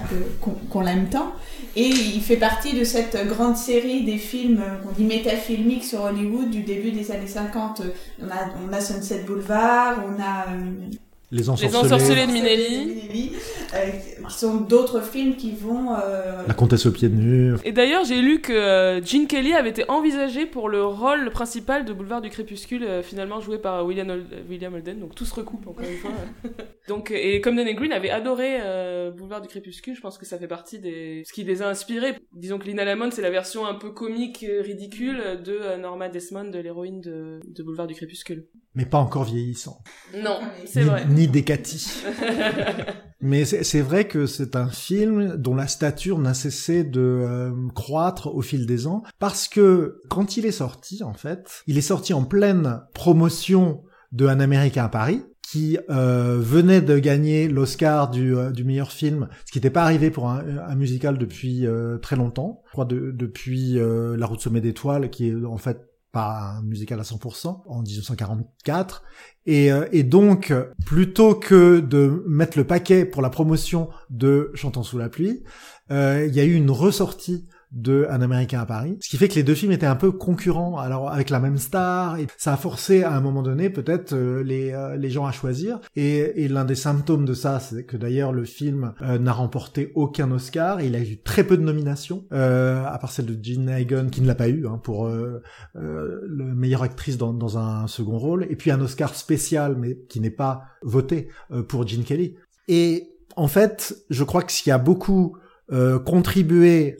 qu'on, l'aime tant. Et il fait partie de cette grande série des films euh, qu'on dit métafilmiques sur Hollywood du début des années 50. On a, Sunset Boulevard, on a... euh, Les Les ensorcelés. de Minelli. Minelli, euh, qui sont d'autres films qui vont euh, La comtesse au pied de mur. Et d'ailleurs, j'ai lu que euh, Gene Kelly avait été envisagé pour le rôle principal de Boulevard du Crépuscule, euh, finalement joué par William, William Holden, donc tout se recoupe encore une fois. donc, et comme Danny Green avait adoré euh, Boulevard du Crépuscule, je pense que ça fait partie des... ce qui les a inspirés. Disons que Lina Lamont, c'est la version un peu comique, ridicule de Norma Desmond, de l'héroïne de, de Boulevard du Crépuscule. Mais pas encore vieillissant. Non, c'est ni, vrai. Ni Décati. Mais c'est vrai que c'est un film dont la stature n'a cessé de euh, croître au fil des ans, parce que quand il est sorti, en fait, il est sorti en pleine promotion de Un Américain à Paris, qui euh, venait de gagner l'Oscar du, euh, du meilleur film, ce qui n'était pas arrivé pour un, musical depuis très longtemps, je crois de- depuis La Route Sommet d'étoiles, qui est en fait pas un musical à 100%, en 1944. Et, euh, et donc, plutôt que de mettre le paquet pour la promotion de Chantons sous la pluie, euh, il y a eu une ressortie de Un Américain à Paris, ce qui fait que les deux films étaient un peu concurrents, alors avec la même star, et ça a forcé à un moment donné peut-être euh, les, euh, les gens à choisir. Et, et l'un des symptômes de ça, c'est que d'ailleurs le film euh, n'a remporté aucun Oscar, il a eu très peu de nominations, euh, à part celle de Jean Hagen qui ne l'a pas eu hein, pour euh, le meilleure actrice dans, dans un second rôle, et puis un Oscar spécial, mais qui n'est pas voté pour Gene Kelly. Et en fait, je crois que ce qui a beaucoup euh, contribué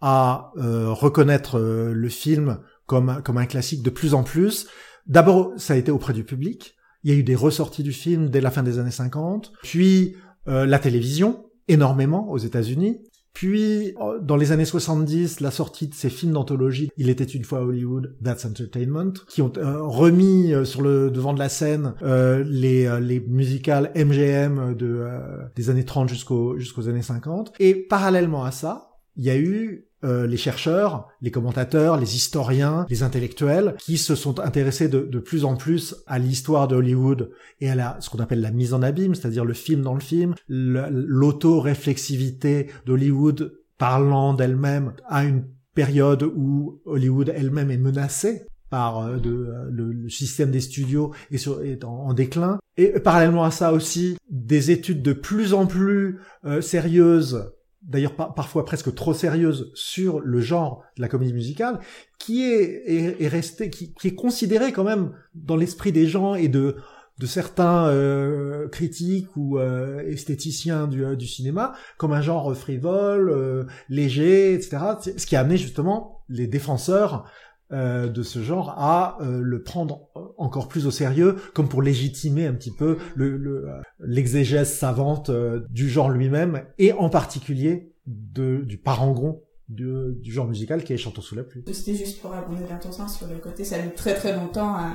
à euh, reconnaître euh, le film comme, comme un classique de plus en plus, d'abord, ça a été auprès du public. Il y a eu des ressorties du film dès la fin des années 50, puis euh, la télévision, énormément aux États-Unis, puis, euh, dans les années 70, la sortie de ces films d'anthologie, Il était une fois Hollywood, That's Entertainment, qui ont euh, remis euh, sur le devant de la scène euh, les, euh, les musicales MGM de, des années 30 jusqu'aux jusqu'aux années 50. Et parallèlement à ça, il y a eu euh, les chercheurs, les commentateurs, les historiens, les intellectuels qui se sont intéressés de, plus en plus à l'histoire de Hollywood et à la, ce qu'on appelle la mise en abîme, c'est-à-dire le film dans le film, le- l'auto-réflexivité d'Hollywood parlant d'elle-même à une période où Hollywood elle-même est menacée par euh, euh, le, système des studios est, en déclin. Et parallèlement à ça aussi, des études de plus en plus euh, sérieuses, d'ailleurs par- parfois presque trop sérieuses, sur le genre de la comédie musicale, qui est, est, est resté, qui, qui est considéré quand même dans l'esprit des gens et de de certains euh, critiques ou euh, esthéticiens du, euh, du cinéma comme un genre frivole, euh, léger, etc. Ce qui a amené justement les défenseurs euh, de ce genre à euh, le prendre encore plus au sérieux, comme pour légitimer un petit peu le- le, euh, l'exégèse savante euh, du genre lui-même, et en particulier de, du parangon du, genre musical qui est Chantons sous la pluie. C'était juste pour abonder ton sens sur le côté, ça a mis très très longtemps à,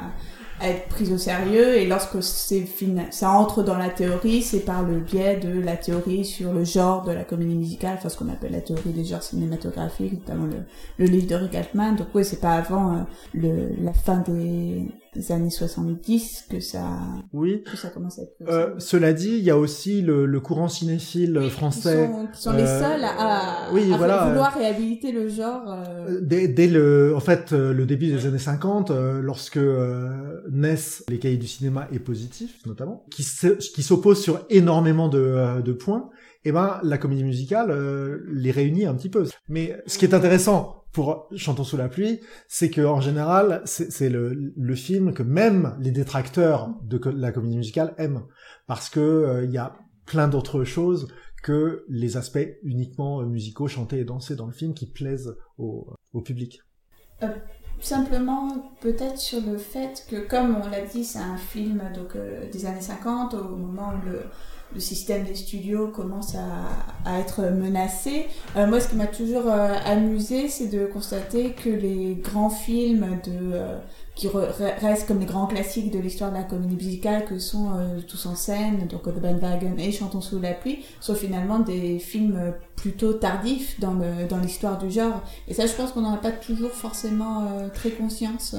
à être pris au sérieux et lorsque c'est ça entre dans la théorie, c'est par le biais de la théorie sur le genre de la comédie musicale, enfin ce qu'on appelle la théorie des genres cinématographiques, notamment le, le livre de Rick Altman. Donc oui, c'est pas avant euh, le, la fin des années 70 que ça, Oui. que ça commence à être Euh, cela dit, il y a aussi le, le courant cinéphile Qui français. sont, qui sont les euh, seuls à, à, oui, à voilà, vouloir réhabiliter le genre. euh, Dès, dès le, en fait, le début des années 50, euh, lorsque euh, naissent les cahiers du cinéma et positif, notamment, qui se- qui s'opposent sur énormément de, euh, de points, et ben la comédie musicale euh, les réunit un petit peu. Mais ce qui est intéressant pour Chantons sous la pluie, c'est que en général, c'est le, film que même les détracteurs de la comédie musicale aiment, parce que euh, il y a plein d'autres choses que les aspects uniquement musicaux, chantés et dansés dans le film qui plaisent au public. Simplement, peut-être sur le fait que, comme on l'a dit, c'est un film donc, euh, des années 50, au moment où le, le système des studios commence à, être menacé. Euh, moi, ce qui m'a toujours euh, amusé, c'est de constater que les grands films de, euh, qui re- re- restent comme les grands classiques de l'histoire de la comédie musicale, que sont euh, Tous en scène, donc The Bandwagon et Chantons sous la pluie, sont finalement des films plutôt tardifs dans l'histoire du genre. Et ça, je pense qu'on n'en a pas toujours forcément très conscience.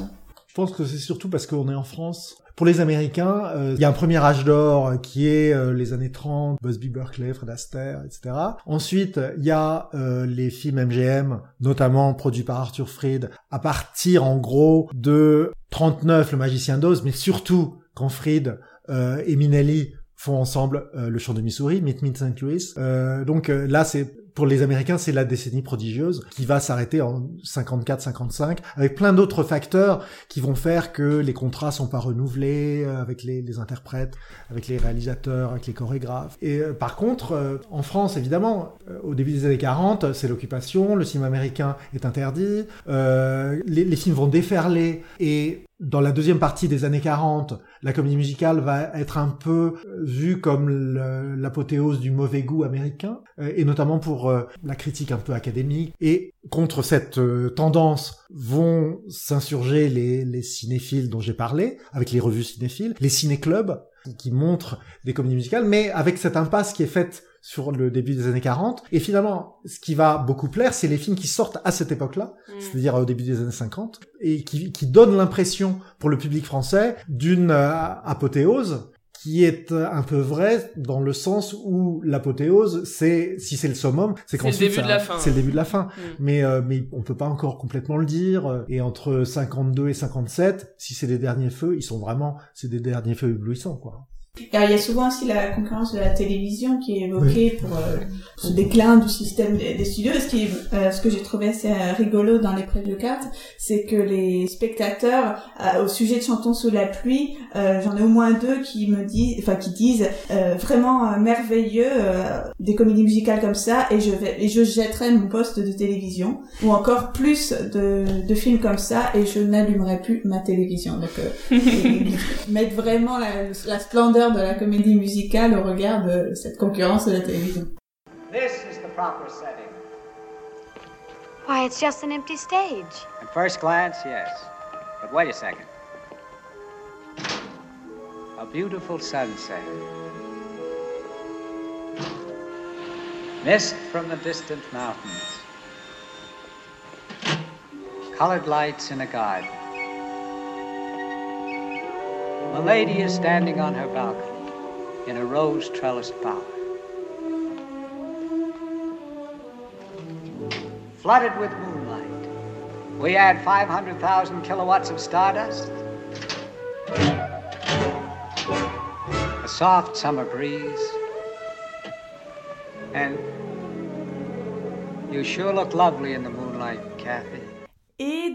Pense que c'est surtout parce qu'on est en France. Pour les Américains, euh, il y a un premier âge d'or qui est euh, les années 30, Busby Berkeley, Fred Astaire, etc. Ensuite, il y a euh, les films MGM, notamment produits par Arthur Fried, à partir en gros de 39, Le Magicien d'Oz, mais surtout quand Fried et Minelli font ensemble le chant de Missouri, Meet Me St. Louis. Donc là, c'est pour les Américains, c'est la décennie prodigieuse qui va s'arrêter en 54-55, avec plein d'autres facteurs qui vont faire que les contrats sont pas renouvelés euh, avec les, interprètes, avec les réalisateurs, avec les chorégraphes. Et euh, par contre, euh, en France, évidemment, au début des années 40, c'est l'occupation, le cinéma américain est interdit, les, les films vont déferler et dans la deuxième partie des années 40, la comédie musicale va être un peu euh, vue comme l'apothéose du mauvais goût américain, euh, et notamment pour euh, la critique un peu académique. Et contre cette tendance vont s'insurger les cinéphiles dont j'ai parlé, avec les revues cinéphiles, les ciné-clubs, qui- qui montrent des comédies musicales, mais avec cette impasse qui est faite sur le début des années 40. Et finalement, ce qui va beaucoup plaire, c'est les films qui sortent à cette époque-là, Mm. c'est-à-dire au début des années 50, et qui, qui donnent l'impression pour le public français d'une euh, apothéose qui est un peu vraie dans le sens où l'apothéose, c'est si c'est le summum, c'est C'est qu'ensuite le début ça- de la fin. C'est le début de la fin. Mm. Mais euh, mais on peut pas encore complètement le dire. euh, Et entre 52 et 57, si c'est des derniers feux, ils sont vraiment c'est des derniers feux éblouissants quoi. Alors, il y a souvent aussi la concurrence de la télévision qui est évoquée pour euh, ce déclin du système des, des studios. Et ce, qui, euh, ce que j'ai trouvé assez euh, rigolo dans les preview cards, c'est que les spectateurs, euh, au sujet de Chantons sous la pluie, euh, j'en ai au moins deux qui me disent, enfin qui disent euh, vraiment euh, merveilleux euh, des comédies musicales comme ça, et je vais et je jetterai mon poste de télévision, ou encore plus de, de films comme ça, et je n'allumerai plus ma télévision. Donc euh, et mettre vraiment la, la splendeur de la comédie musicale au regard de cette concurrence de la télévision. This is the proper setting. Why, it's just an empty stage. At first glance, yes. But wait a second. A beautiful sunset. Mist from the distant mountains. Colored lights in a garden. A lady is standing on her balcony in a rose trellised bower. Flooded with moonlight. We add 500,000 kilowatts of stardust. A soft summer breeze. And you sure look lovely in the moonlight, Kathy.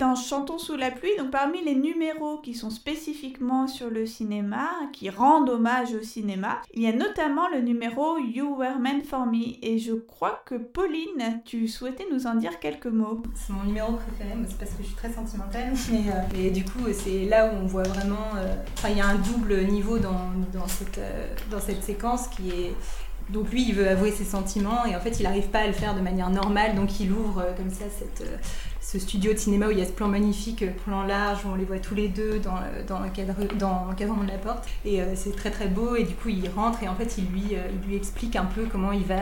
Et dans Chantons sous la pluie, donc parmi les numéros qui sont spécifiquement sur le cinéma, qui rendent hommage au cinéma, il y a notamment le numéro You Were Meant for Me. Et je crois que Pauline, tu souhaitais nous en dire quelques mots. C'est mon numéro préféré, mais c'est parce que je suis très sentimentale. Mais, euh, et du coup, c'est là où on voit vraiment. euh, Enfin, il y a un double niveau dans, dans, cette, euh, dans cette séquence qui est Donc lui, il veut avouer ses sentiments et en fait, il n'arrive pas à le faire de manière normale. Donc il ouvre comme ça cette, ce studio de cinéma où il y a ce plan magnifique, plan large, où on les voit tous les deux dans, dans, cadre, dans l'encadrement de la porte. Et c'est très très beau. Et du coup, il rentre et en fait, il lui, lui explique un peu comment il va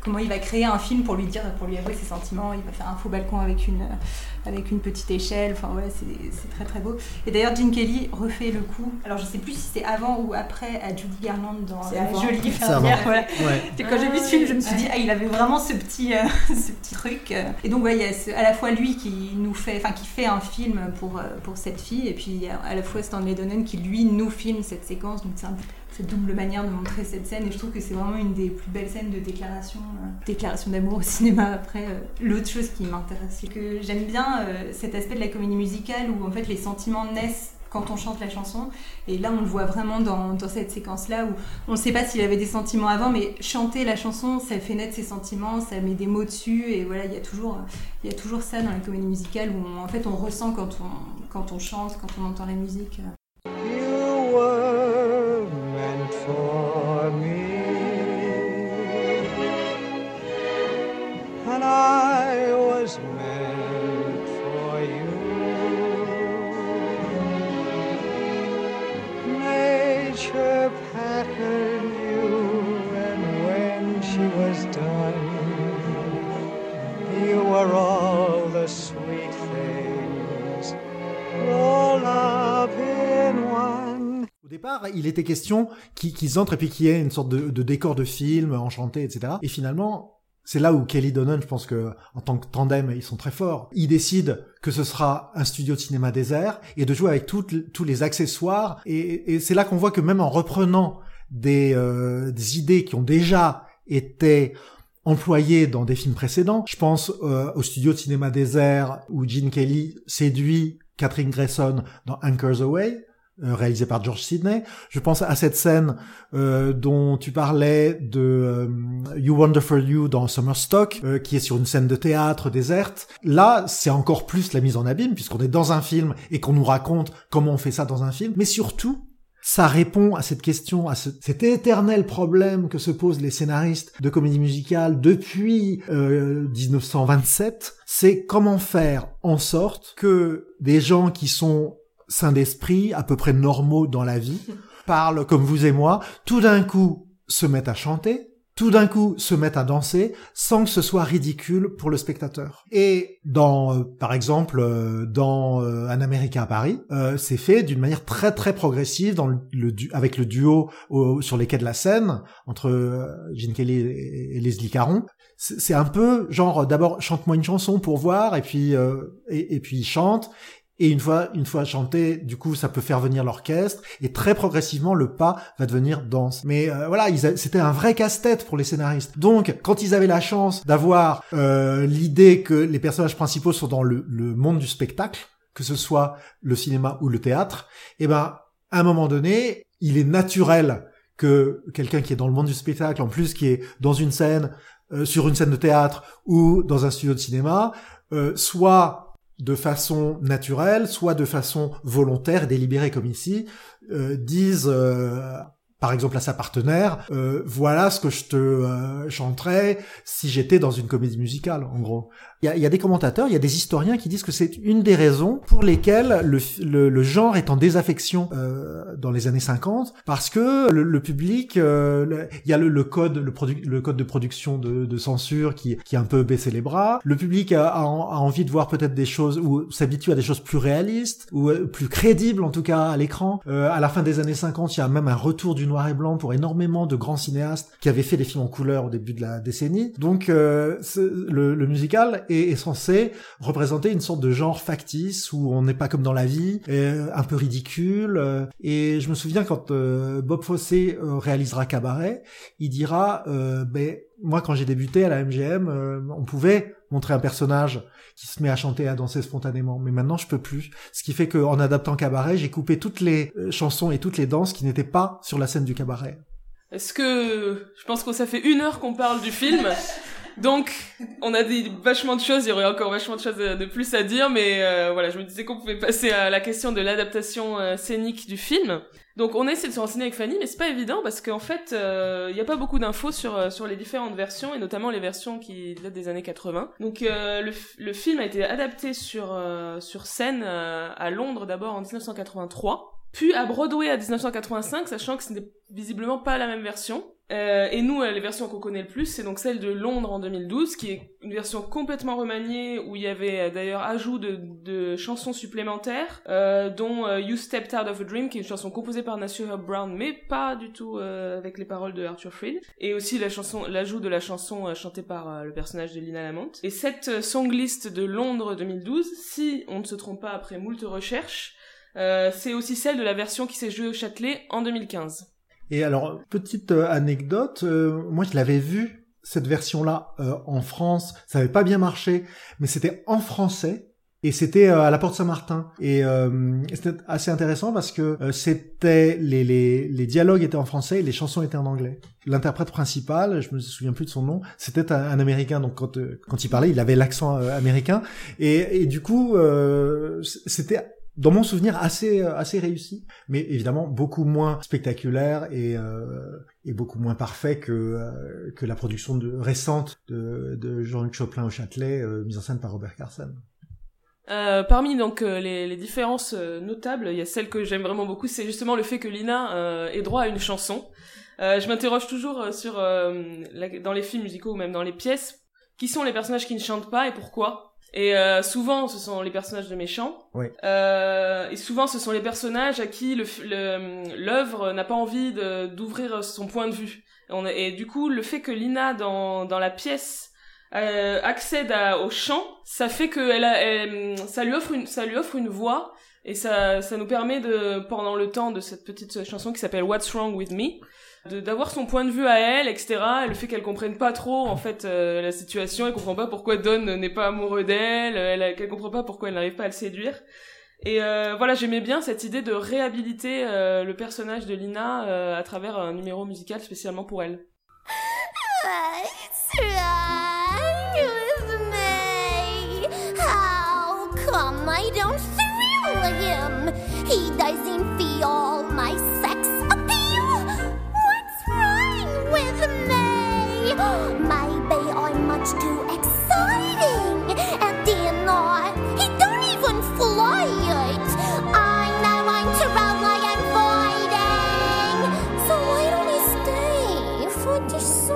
comment il va créer un film pour lui dire, pour lui avouer ses sentiments. Il va faire un faux balcon avec une, avec une petite échelle. Enfin voilà, c'est très très beau. Et d'ailleurs, Gene Kelly refait le coup. Alors je sais plus si c'est avant ou après à Judy Garland dans La Jolie fermière. Voilà. Quand j'ai vu ce film, je me suis dit, ah, il avait vraiment ce petit, euh, ce petit truc. Et donc, ouais, il y a à la fois lui qui nous fait, enfin, qui fait un film pour, euh, pour cette fille, et puis à la fois Stanley Donen qui lui nous filme cette séquence. Donc c'est un cette double manière de montrer cette scène et je trouve que c'est vraiment une des plus belles scènes de déclaration, euh, d'amour au cinéma. Après, euh, l'autre chose qui m'intéresse, c'est que j'aime bien euh, cet aspect de la comédie musicale où en fait les sentiments naissent quand on chante la chanson. Et là, on le voit vraiment dans, cette séquence-là où on ne sait pas s'il avait des sentiments avant, mais chanter la chanson, ça fait naître ses sentiments, ça met des mots dessus. Et voilà, il y a toujours, il y a toujours ça dans la comédie musicale où en fait on ressent quand on chante, quand on entend la musique. Départ, il était question qu'ils entrent et puis qu'il y ait une sorte de, décor de film enchanté, etc. Et finalement, c'est là où Kelly Donen, je pense que en tant que tandem, ils sont très forts. Ils décident que ce sera un studio de cinéma désert et de jouer avec tous les accessoires. Et, c'est là qu'on voit que même en reprenant des, euh, idées qui ont déjà été employées dans des films précédents, je pense euh, au studio de cinéma désert où Gene Kelly séduit Catherine Grayson dans Anchors Away. Euh, réalisé par George Sidney. Je pense à cette scène euh, dont tu parlais de euh, You Wonderful You dans Summer Stock, qui est sur une scène de théâtre déserte. Là, c'est encore plus la mise en abîme, puisqu'on est dans un film et qu'on nous raconte comment on fait ça dans un film. Mais surtout, ça répond à cette question, à cet éternel problème que se posent les scénaristes de comédie musicale depuis 1927. C'est comment faire en sorte que des gens qui sont sains d'esprit, à peu près normaux dans la vie, parlent comme vous et moi, tout d'un coup se mettent à chanter, tout d'un coup se mettent à danser sans que ce soit ridicule pour le spectateur. Et dans, euh, par exemple, euh, dans euh, Un Américain à Paris, c'est fait d'une manière très très progressive dans le, avec le duo sur les quais de la Seine entre Gene Kelly et, Leslie Caron. C'est un peu genre d'abord chante-moi une chanson pour voir et puis et, et puis chante et une fois, une fois chanté, du coup, ça peut faire venir l'orchestre. Et très progressivement, le pas va devenir danse. Mais euh, voilà, c'était un vrai casse-tête pour les scénaristes. Donc, quand ils avaient la chance d'avoir euh, l'idée que les personnages principaux sont dans le, monde du spectacle, que ce soit le cinéma ou le théâtre, eh ben, à un moment donné, il est naturel que quelqu'un qui est dans le monde du spectacle, en plus qui est dans une scène, euh, sur une scène de théâtre ou dans un studio de cinéma, soit de façon naturelle, soit de façon volontaire délibérée comme ici, euh, disent euh, par exemple à sa partenaire, euh, voilà ce que je te chanterais si j'étais dans une comédie musicale, en gros. Il y a, y a, des commentateurs, il y a des historiens qui disent que c'est une des raisons pour lesquelles le, le, le genre est en désaffection euh, dans les années 50, parce que le, le public, euh, il y a le, code, le, code de production de, de, censure qui, qui a un peu baissé les bras. Le public a, a, envie de voir peut-être des choses ou s'habitue à des choses plus réalistes ou euh, plus crédibles en tout cas à l'écran. Euh, à la fin des années 50, il y a même un retour du noir et blanc pour énormément de grands cinéastes qui avaient fait des films en couleur au début de la décennie. Donc le musical est, censé représenter une sorte de genre factice où on n'est pas comme dans la vie, un peu ridicule. Euh, et je me souviens quand euh, Bob Fosse euh, réalisera Cabaret, il dira ben moi quand j'ai débuté à la MGM, on pouvait montrer un personnage qui se met à chanter et à danser spontanément. Mais maintenant, je peux plus. Ce qui fait qu'en adaptant Cabaret, j'ai coupé toutes les chansons et toutes les danses qui n'étaient pas sur la scène du cabaret. Est-ce que je pense que ça fait une heure qu'on parle du film Donc, on a dit vachement de choses, il y aurait encore vachement de choses de, plus à dire, mais euh, voilà, je me disais qu'on pouvait passer à la question de l'adaptation euh, scénique du film. Donc on essaie de se renseigner avec Fanny, mais c'est pas évident parce qu'en fait, il n'y a pas beaucoup d'infos sur sur les différentes versions et notamment les versions qui datent des années 80. Donc le, le film a été adapté sur sur scène à Londres d'abord en 1983 puis à Broadway à 1985, sachant que ce n'est visiblement pas la même version. Euh, et nous, euh, les versions qu'on connaît le plus, c'est donc celle de Londres en 2012, qui est une version complètement remaniée, où il y avait euh, d'ailleurs ajout de, de, chansons supplémentaires, euh, dont euh, You Stepped Out of a Dream, qui est une chanson composée par Herb Brown, mais pas du tout avec les paroles de Arthur Freed, et aussi la chanson, l'ajout de la chanson chantée par le personnage de Lina Lamont. Et cette songlist de Londres 2012, si on ne se trompe pas après moult recherches, euh, c'est aussi celle de la version qui s'est jouée au Châtelet en 2015. Et alors, petite euh, anecdote, euh, moi je l'avais vue, cette version-là, en France, ça n'avait pas bien marché, mais c'était en français, et c'était à la Porte Saint-Martin. Et c'était assez intéressant parce que c'était les, les, les, dialogues étaient en français et les chansons étaient en anglais. L'interprète principal, je me souviens plus de son nom, c'était un, américain. Donc quand quand il parlait, il avait l'accent américain. Et, et, du coup, c'était dans mon souvenir assez euh, assez réussi, mais évidemment beaucoup moins spectaculaire et, euh, beaucoup moins parfait que euh, la production récente de, Jean-Luc Choplin au Châtelet, mise en scène par Robert Carson. Parmi donc les, les, différences notables, il y a celle que j'aime vraiment beaucoup, c'est justement le fait que Lina ait droit à une chanson. je m'interroge toujours sur dans les films musicaux ou même dans les pièces, qui sont les personnages qui ne chantent pas et pourquoi? Et euh, souvent, ce sont les personnages de méchants. Oui. Euh, et souvent, ce sont les personnages à qui l'œuvre n'a pas envie d'ouvrir son point de vue. Et, on et, du coup, le fait que Lina, dans, dans la pièce, euh, accède à, au chant, ça fait que elle, a, elle, ça lui offre une, ça lui offre une voix. Et ça, ça nous permet de, pendant le temps de cette petite chanson qui s'appelle What's Wrong With Me, d'avoir son point de vue à elle, etc. Et le fait qu'elle comprenne pas trop en fait euh, la situation, elle comprend pas pourquoi Don n'est pas amoureux d'elle, elle, qu'elle comprend pas pourquoi elle n'arrive pas à le séduire. Et euh, voilà, j'aimais bien cette idée de réhabiliter euh, le personnage de Lina à travers un numéro musical spécialement pour elle. He me. Maybe I'm much too exciting. And dinner, he don't even flirt. I know I'm too rowdy and fighting. So why don't he stay for the?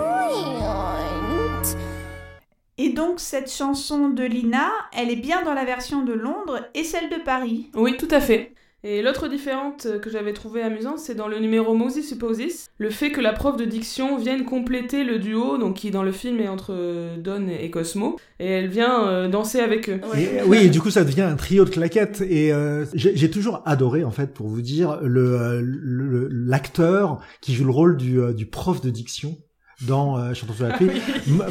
Et donc cette chanson de Lina, elle est bien dans la version de Londres et celle de Paris. Oui, tout à fait. Et l'autre différente que j'avais trouvé amusante, c'est dans le numéro Moses Supposes, le fait que la prof de diction vienne compléter le duo, donc qui dans le film est entre Don et Cosmo, et elle vient euh, danser avec eux. oui, et du coup ça devient un trio de claquettes. Et euh, j'ai toujours adoré, en fait, pour vous dire, le l'acteur qui joue le rôle du, euh, du prof de diction dans euh, Chantons sous la pluie.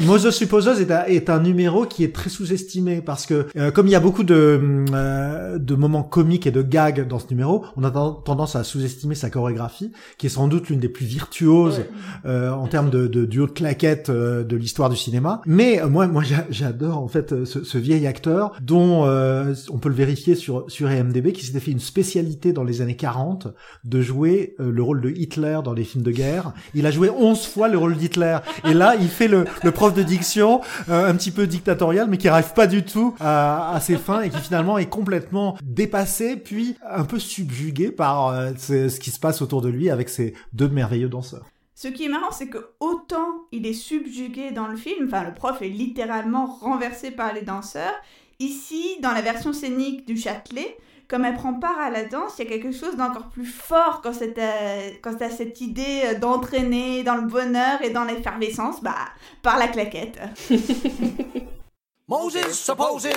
Moses Supposos est un, est un numéro qui est très sous-estimé parce que euh, comme il y a beaucoup de, euh, de moments comiques et de gags dans ce numéro, on a tendance à sous-estimer sa chorégraphie, qui est sans doute l'une des plus virtuoses euh, en termes de, de duo de claquettes de l'histoire du cinéma. Mais moi, moi, j'adore en fait ce, ce, vieil acteur dont on peut le vérifier sur sur IMDb, qui s'était fait une spécialité dans les années 40 de jouer le rôle de Hitler dans les films de guerre. Il a joué 11 fois le rôle d'Hitler et là, il fait le, prof de diction, euh, un petit peu dictatorial, mais qui arrive pas du tout à, ses fins et qui finalement est complètement dépassé, puis un peu subjugué par euh, ce, qui se passe autour de lui avec ces deux merveilleux danseurs. Ce qui est marrant, c'est que autant il est subjugué dans le film, enfin le prof est littéralement renversé par les danseurs, ici, dans la version scénique du Châtelet, comme elle prend part à la danse, il y a quelque chose d'encore plus fort quand c'est euh, as cette idée euh, d'entraîner dans le bonheur et dans l'effervescence, bah, par la claquette. Moses supposes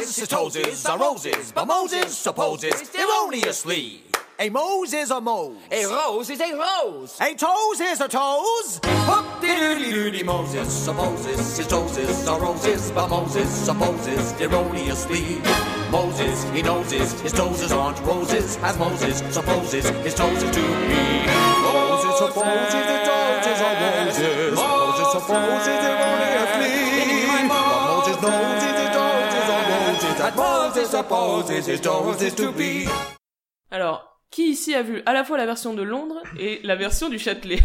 Moses supposes erroneously. A Mose is a Mose. A rose is a rose. A toes is a toes. Hoop doody doody Moses supposes his toes are roses, but Moses supposes erroneously. Moses, he knows his, his toes aren't roses, as Moses supposes his toes to be. Moses supposes his toes are roses. Moses supposes erroneously. But Moses knows his toes are roses, as Moses supposes his toes to be. Alors, Qui ici a vu à la fois la version de Londres et la version du Châtelet?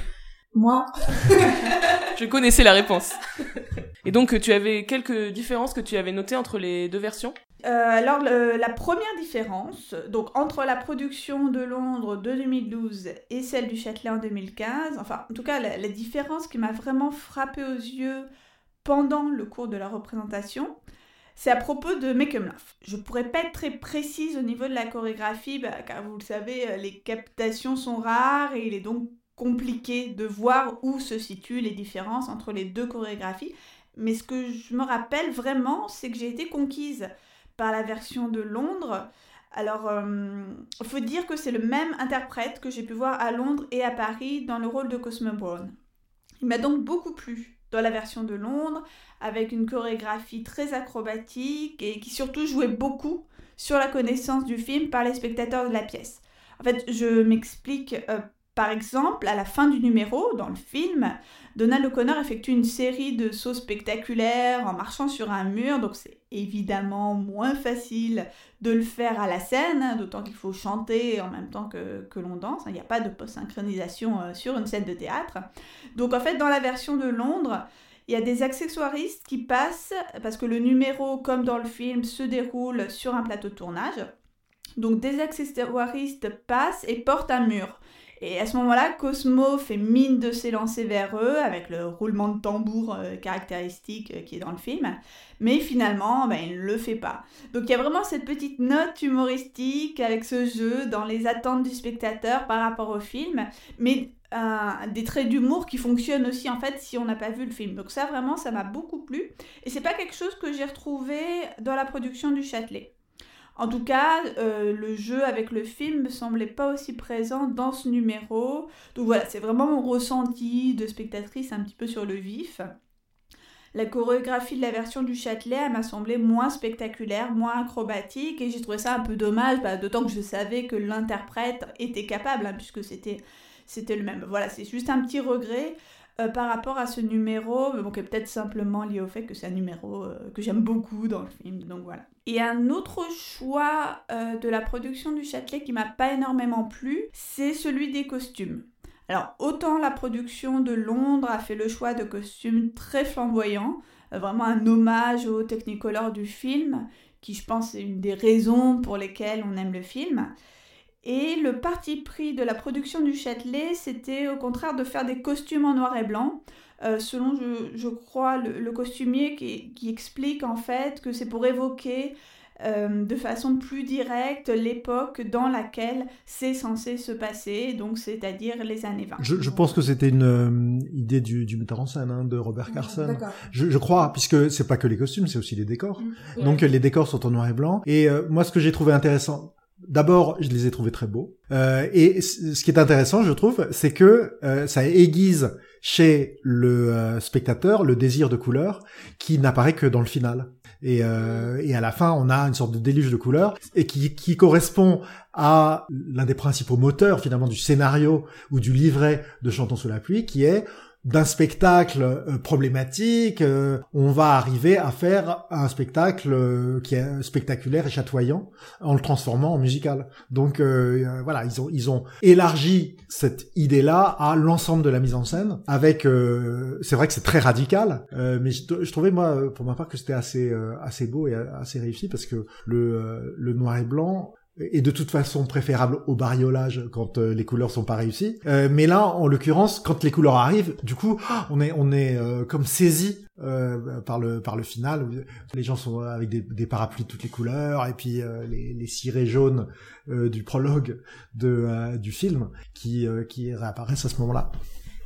Moi, Je connaissais la réponse. Et donc tu avais quelques différences que tu avais notées entre les deux versions? Euh, alors, le- la première différence, donc entre la production de Londres de 2012 et celle du Châtelet en 2015, enfin, en tout cas, la, la différence qui m'a vraiment frappé aux yeux pendant le cours de la représentation, c'est à propos de Make 'em Laugh. Je pourrais pas être très précise au niveau de la chorégraphie, bah, car vous le savez, euh, les captations sont rares et il est donc compliqué de voir où se situent les différences entre les deux chorégraphies. Mais ce que je me rappelle vraiment, c'est que j'ai été conquise par la version de Londres. Alors, il faut dire que c'est le même interprète que j'ai pu voir à Londres et à Paris dans le rôle de Cosmo Brown. Il m'a donc beaucoup plu dans la version de Londres, avec une chorégraphie très acrobatique et qui surtout jouait beaucoup sur la connaissance du film par les spectateurs de la pièce. En fait, je m'explique. euh, par exemple, à la fin du numéro, dans le film, Donald O'Connor effectue une série de sauts spectaculaires en marchant sur un mur, donc c'est évidemment moins facile de le faire à la scène, hein, d'autant qu'il faut chanter en même temps que, que l'on danse, hein, il n'y a pas de post-synchronisation euh, sur une scène de théâtre. Donc en fait, dans la version de Londres, il y a des accessoiristes qui passent, parce que le numéro, comme dans le film, se déroule sur un plateau de tournage. Donc des accessoiristes passent et portent un mur. Et à ce moment-là, Cosmo fait mine de s'élancer vers eux avec le roulement de tambour euh, caractéristique euh, qui est dans le film. Mais finalement, ben, il ne le fait pas. Donc il y a vraiment cette petite note humoristique avec ce jeu dans les attentes du spectateur par rapport au film. Mais euh, des traits d'humour qui fonctionnent aussi en fait si on n'a pas vu le film. Donc ça vraiment, ça m'a beaucoup plu. Et c'est pas quelque chose que j'ai retrouvé dans la production du Châtelet. En tout cas, euh, le jeu avec le film me semblait pas aussi présent dans ce numéro. Donc voilà, c'est vraiment mon ressenti de spectatrice un petit peu sur le vif. La chorégraphie de la version du Châtelet, m'a semblé moins spectaculaire, moins acrobatique, et j'ai trouvé ça un peu dommage, bah, d'autant que je savais que l'interprète était capable, hein, puisque c'était c'était le même. Voilà, c'est juste un petit regret euh, par rapport à ce numéro, bon, qui est peut-être simplement lié au fait que c'est un numéro euh, que j'aime beaucoup dans le film, donc voilà. Et un autre choix euh, de la production du Châtelet qui m'a pas énormément plu, c'est celui des costumes. Alors, autant la production de Londres a fait le choix de costumes très flamboyants, euh, vraiment un hommage au Technicolor du film, qui je pense est une des raisons pour lesquelles on aime le film. Et le parti pris de la production du Châtelet, c'était au contraire de faire des costumes en noir et blanc, euh, selon, je, je crois, le, le costumier qui, qui, explique en fait que c'est pour évoquer euh, de façon plus directe l'époque dans laquelle c'est censé se passer, donc c'est-à-dire les années 20. Je, je pense que c'était une euh, idée du, du metteur en scène, hein, de Robert Carson. Je, je, crois, puisque c'est pas que les costumes, c'est aussi les décors. Mmh. Donc les décors sont en noir et blanc. Et euh, moi, ce que j'ai trouvé intéressant, D'abord, je les ai trouvés très beaux. Euh, et ce qui est intéressant, je trouve, c'est que euh, ça aiguise chez le euh, spectateur le désir de couleur qui n'apparaît que dans le final. Et, euh, et, à la fin, on a une sorte de déluge de couleurs et qui, qui correspond à l'un des principaux moteurs finalement du scénario ou du livret de Chantons sous la pluie, qui est d'un spectacle euh, problématique, euh, on va arriver à faire un spectacle euh, qui est spectaculaire et chatoyant en le transformant en musical. Donc voilà, ils ont ils ont élargi cette idée-là à l'ensemble de la mise en scène. Avec, c'est vrai que c'est très radical, mais je, je, trouvais moi pour ma part que c'était assez assez beau et assez réussi parce que le le noir et blanc est de toute façon préférable au bariolage quand euh, les couleurs sont pas réussies. Euh, mais là, en l'occurrence, quand les couleurs arrivent, du coup, on est on est euh, comme saisi par le par le final. Les gens sont avec des, des parapluies de toutes les couleurs et puis les, les cirés jaunes du prologue de du film qui qui réapparaissent à ce moment-là.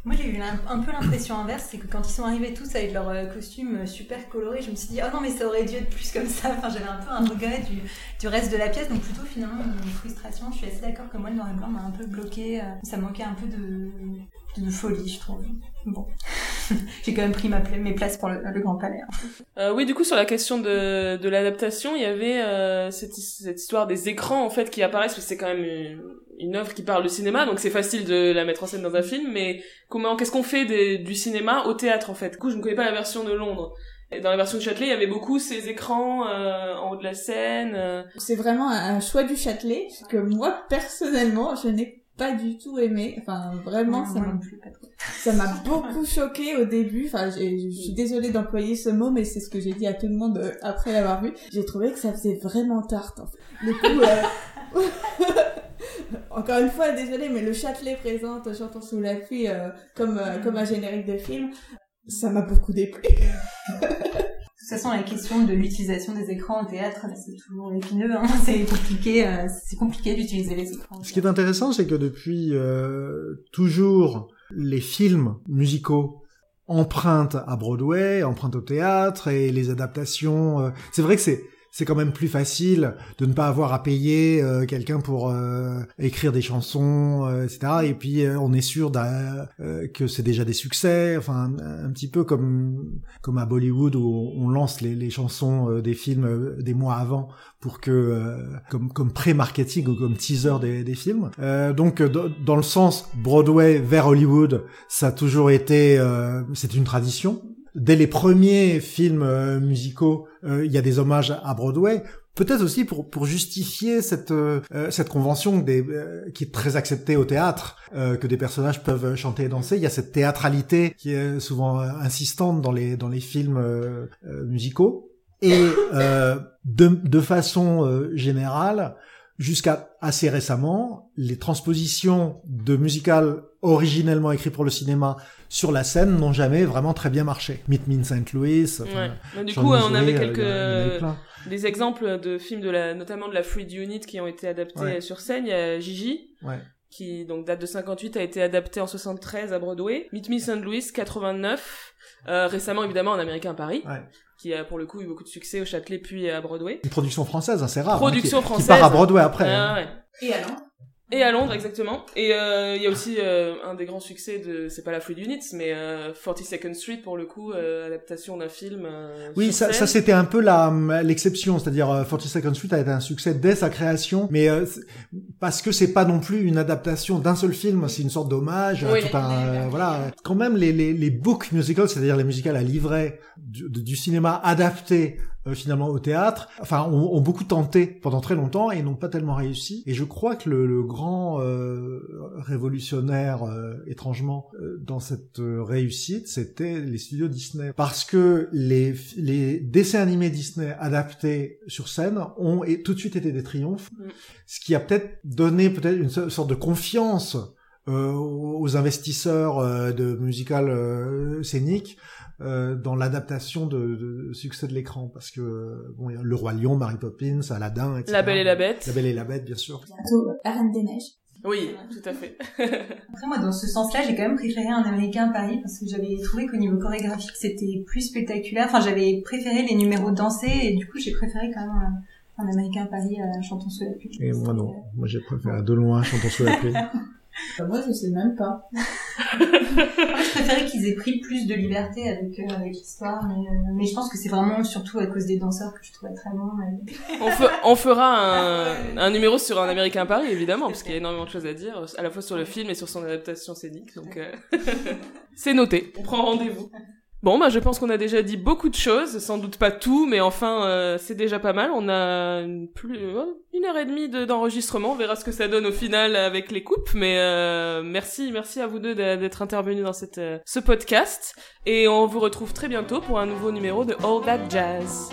Moi, j'ai eu un, peu l'impression inverse, c'est que quand ils sont arrivés tous avec leurs euh, costumes super colorés, je me suis dit, oh non, mais ça aurait dû être plus comme ça. Enfin, j'avais un peu un regret du, reste de la pièce, donc plutôt finalement une frustration. Je suis assez d'accord que moi, le noir et blanc m'a un peu bloqué. Ça manquait un peu de folie, je trouve. Bon. j'ai quand même pris ma pla mes places pour le, le Grand Palais. Hein. Euh, oui, du coup, sur la question de, de l'adaptation, il y avait euh, cette, cette, histoire des écrans, en fait, qui apparaissent, parce que c'est quand même une, une œuvre qui parle de cinéma, donc c'est facile de la mettre en scène dans un film, mais comment, qu'est-ce qu'on fait des, du cinéma au théâtre, en fait? Du coup, je ne connais pas la version de Londres. Et dans la version de Châtelet, il y avait beaucoup ces écrans euh, en haut de la scène. euh. C'est vraiment un un choix du Châtelet que moi, personnellement, je n'ai pas du tout aimé. Enfin, vraiment, ça m'a trop. Ça m'a beaucoup choqué au début. Enfin, je suis désolée d'employer ce mot, mais c'est ce que j'ai dit à tout le monde euh, après l'avoir vu. J'ai trouvé que ça faisait vraiment tarte. En fait. Le coup, euh, encore une fois, désolée, mais le Châtelet présente Chantons sous la pluie euh, comme euh, comme un générique de film. Ça m'a beaucoup déplu. De toute façon, la question de l'utilisation des écrans au théâtre, c'est toujours épineux. Hein. C'est compliqué, euh, c'est compliqué d'utiliser les écrans. Ce qui est intéressant, c'est que depuis euh, toujours, les films musicaux empruntent à Broadway, empruntent au théâtre et les adaptations. euh, c'est vrai que c'est c'est quand même plus facile de ne pas avoir à payer euh, quelqu'un pour euh, écrire des chansons, euh, etc. Et puis on est sûr que c'est déjà des succès. Enfin, un, petit peu comme comme à Bollywood où on lance les, chansons des films des mois avant pour que comme comme pré-marketing ou comme teaser des, films. Donc dans le sens Broadway vers Hollywood, ça a toujours été c'est une tradition. Dès les premiers films euh, musicaux, euh, il y a des hommages à Broadway. Peut-être aussi pour pour justifier cette euh, euh, cette convention des, euh, qui est très acceptée au théâtre, euh, que des personnages peuvent chanter et danser. Il y a cette théâtralité qui est souvent insistante dans les dans les films musicaux. Et de, de façon générale, jusqu'à assez récemment, les transpositions de musicals originellement écrits pour le cinéma sur la scène n'ont jamais vraiment très bien marché. Meet Me in St. Louis. Ouais. Mais du Jean coup, euh, on avait euh, quelques des exemples de films de la, notamment de la Fluid Unit qui ont été adaptés Ouais. sur scène. Il y a Gigi. Ouais. qui donc date de 58 a été adapté en 73 à Broadway. Meet Me St. Louis 89 euh, récemment évidemment en Américain Paris Ouais. qui a pour le coup eu beaucoup de succès au Châtelet puis à Broadway. Une production française, hein, c'est rare. hein, Production qui, française. Qui part à Broadway après. Ah, hein. ouais. Et alors? Et à Londres exactement. Et euh, il y a aussi euh, un des grands succès de c'est pas la Fluid Unit mais euh, 42nd Street pour le coup euh, adaptation d'un film. euh, Oui, ça, ça c'était un peu la l'exception, c'est-à-dire euh, 42nd Street a été un succès dès sa création, mais euh, parce que c'est pas non plus une adaptation d'un seul film, c'est une sorte d'hommage, Oui. tout un voilà. Quand même les les, les book musicals, c'est-à-dire les musicals à livret du, du cinéma adapté euh, finalement au théâtre, enfin ont, ont beaucoup tenté pendant très longtemps et n'ont pas tellement réussi. Et je crois que le, le grand euh, révolutionnaire euh, étrangement euh, dans cette euh, réussite, c'était les studios Disney, parce que les les dessins animés Disney adaptés sur scène ont et, tout de suite été des triomphes, Mm. ce qui a peut-être donné peut-être une so- sorte de confiance euh, aux investisseurs euh, de musical euh, scénique euh, dans l'adaptation de, de succès de l'écran parce que euh, bon il y a le roi lion Mary Poppins Aladdin etc. La Belle et la Bête. la belle et la bête bien sûr Bientôt, La Reine des Neiges. Oui, tout à fait. Après, moi, dans ce sens-là, j'ai quand même préféré un américain à Paris parce que j'avais trouvé qu'au niveau chorégraphique, c'était plus spectaculaire. Enfin, j'avais préféré les numéros dansés et du coup, j'ai préféré quand même un, un américain à Paris à Chantons sous la pluie. et moi non moi j'ai préféré de loin chantons sous la pluie moi, je sais même pas. Moi, je préférais qu'ils aient pris plus de liberté avec, euh, avec l'histoire, mais, euh, mais je pense que c'est vraiment surtout à cause des danseurs que je trouvais très bon. mais- On, fe- on fera un, un numéro sur un Américain à Paris, évidemment, parce qu'il y a énormément de choses à dire, à la fois sur le film et sur son adaptation scénique. Donc, euh, c'est noté. On prend rendez-vous. Bon, bah, je pense qu'on a déjà dit beaucoup de choses, sans doute pas tout, mais enfin, euh, c'est déjà pas mal. On a une, plus, euh, une heure et demie de- d'enregistrement. On verra ce que ça donne au final avec les coupes, mais euh, merci, merci à vous deux d'être intervenus dans cette, ce podcast. Et on vous retrouve très bientôt pour un nouveau numéro de All That Jazz.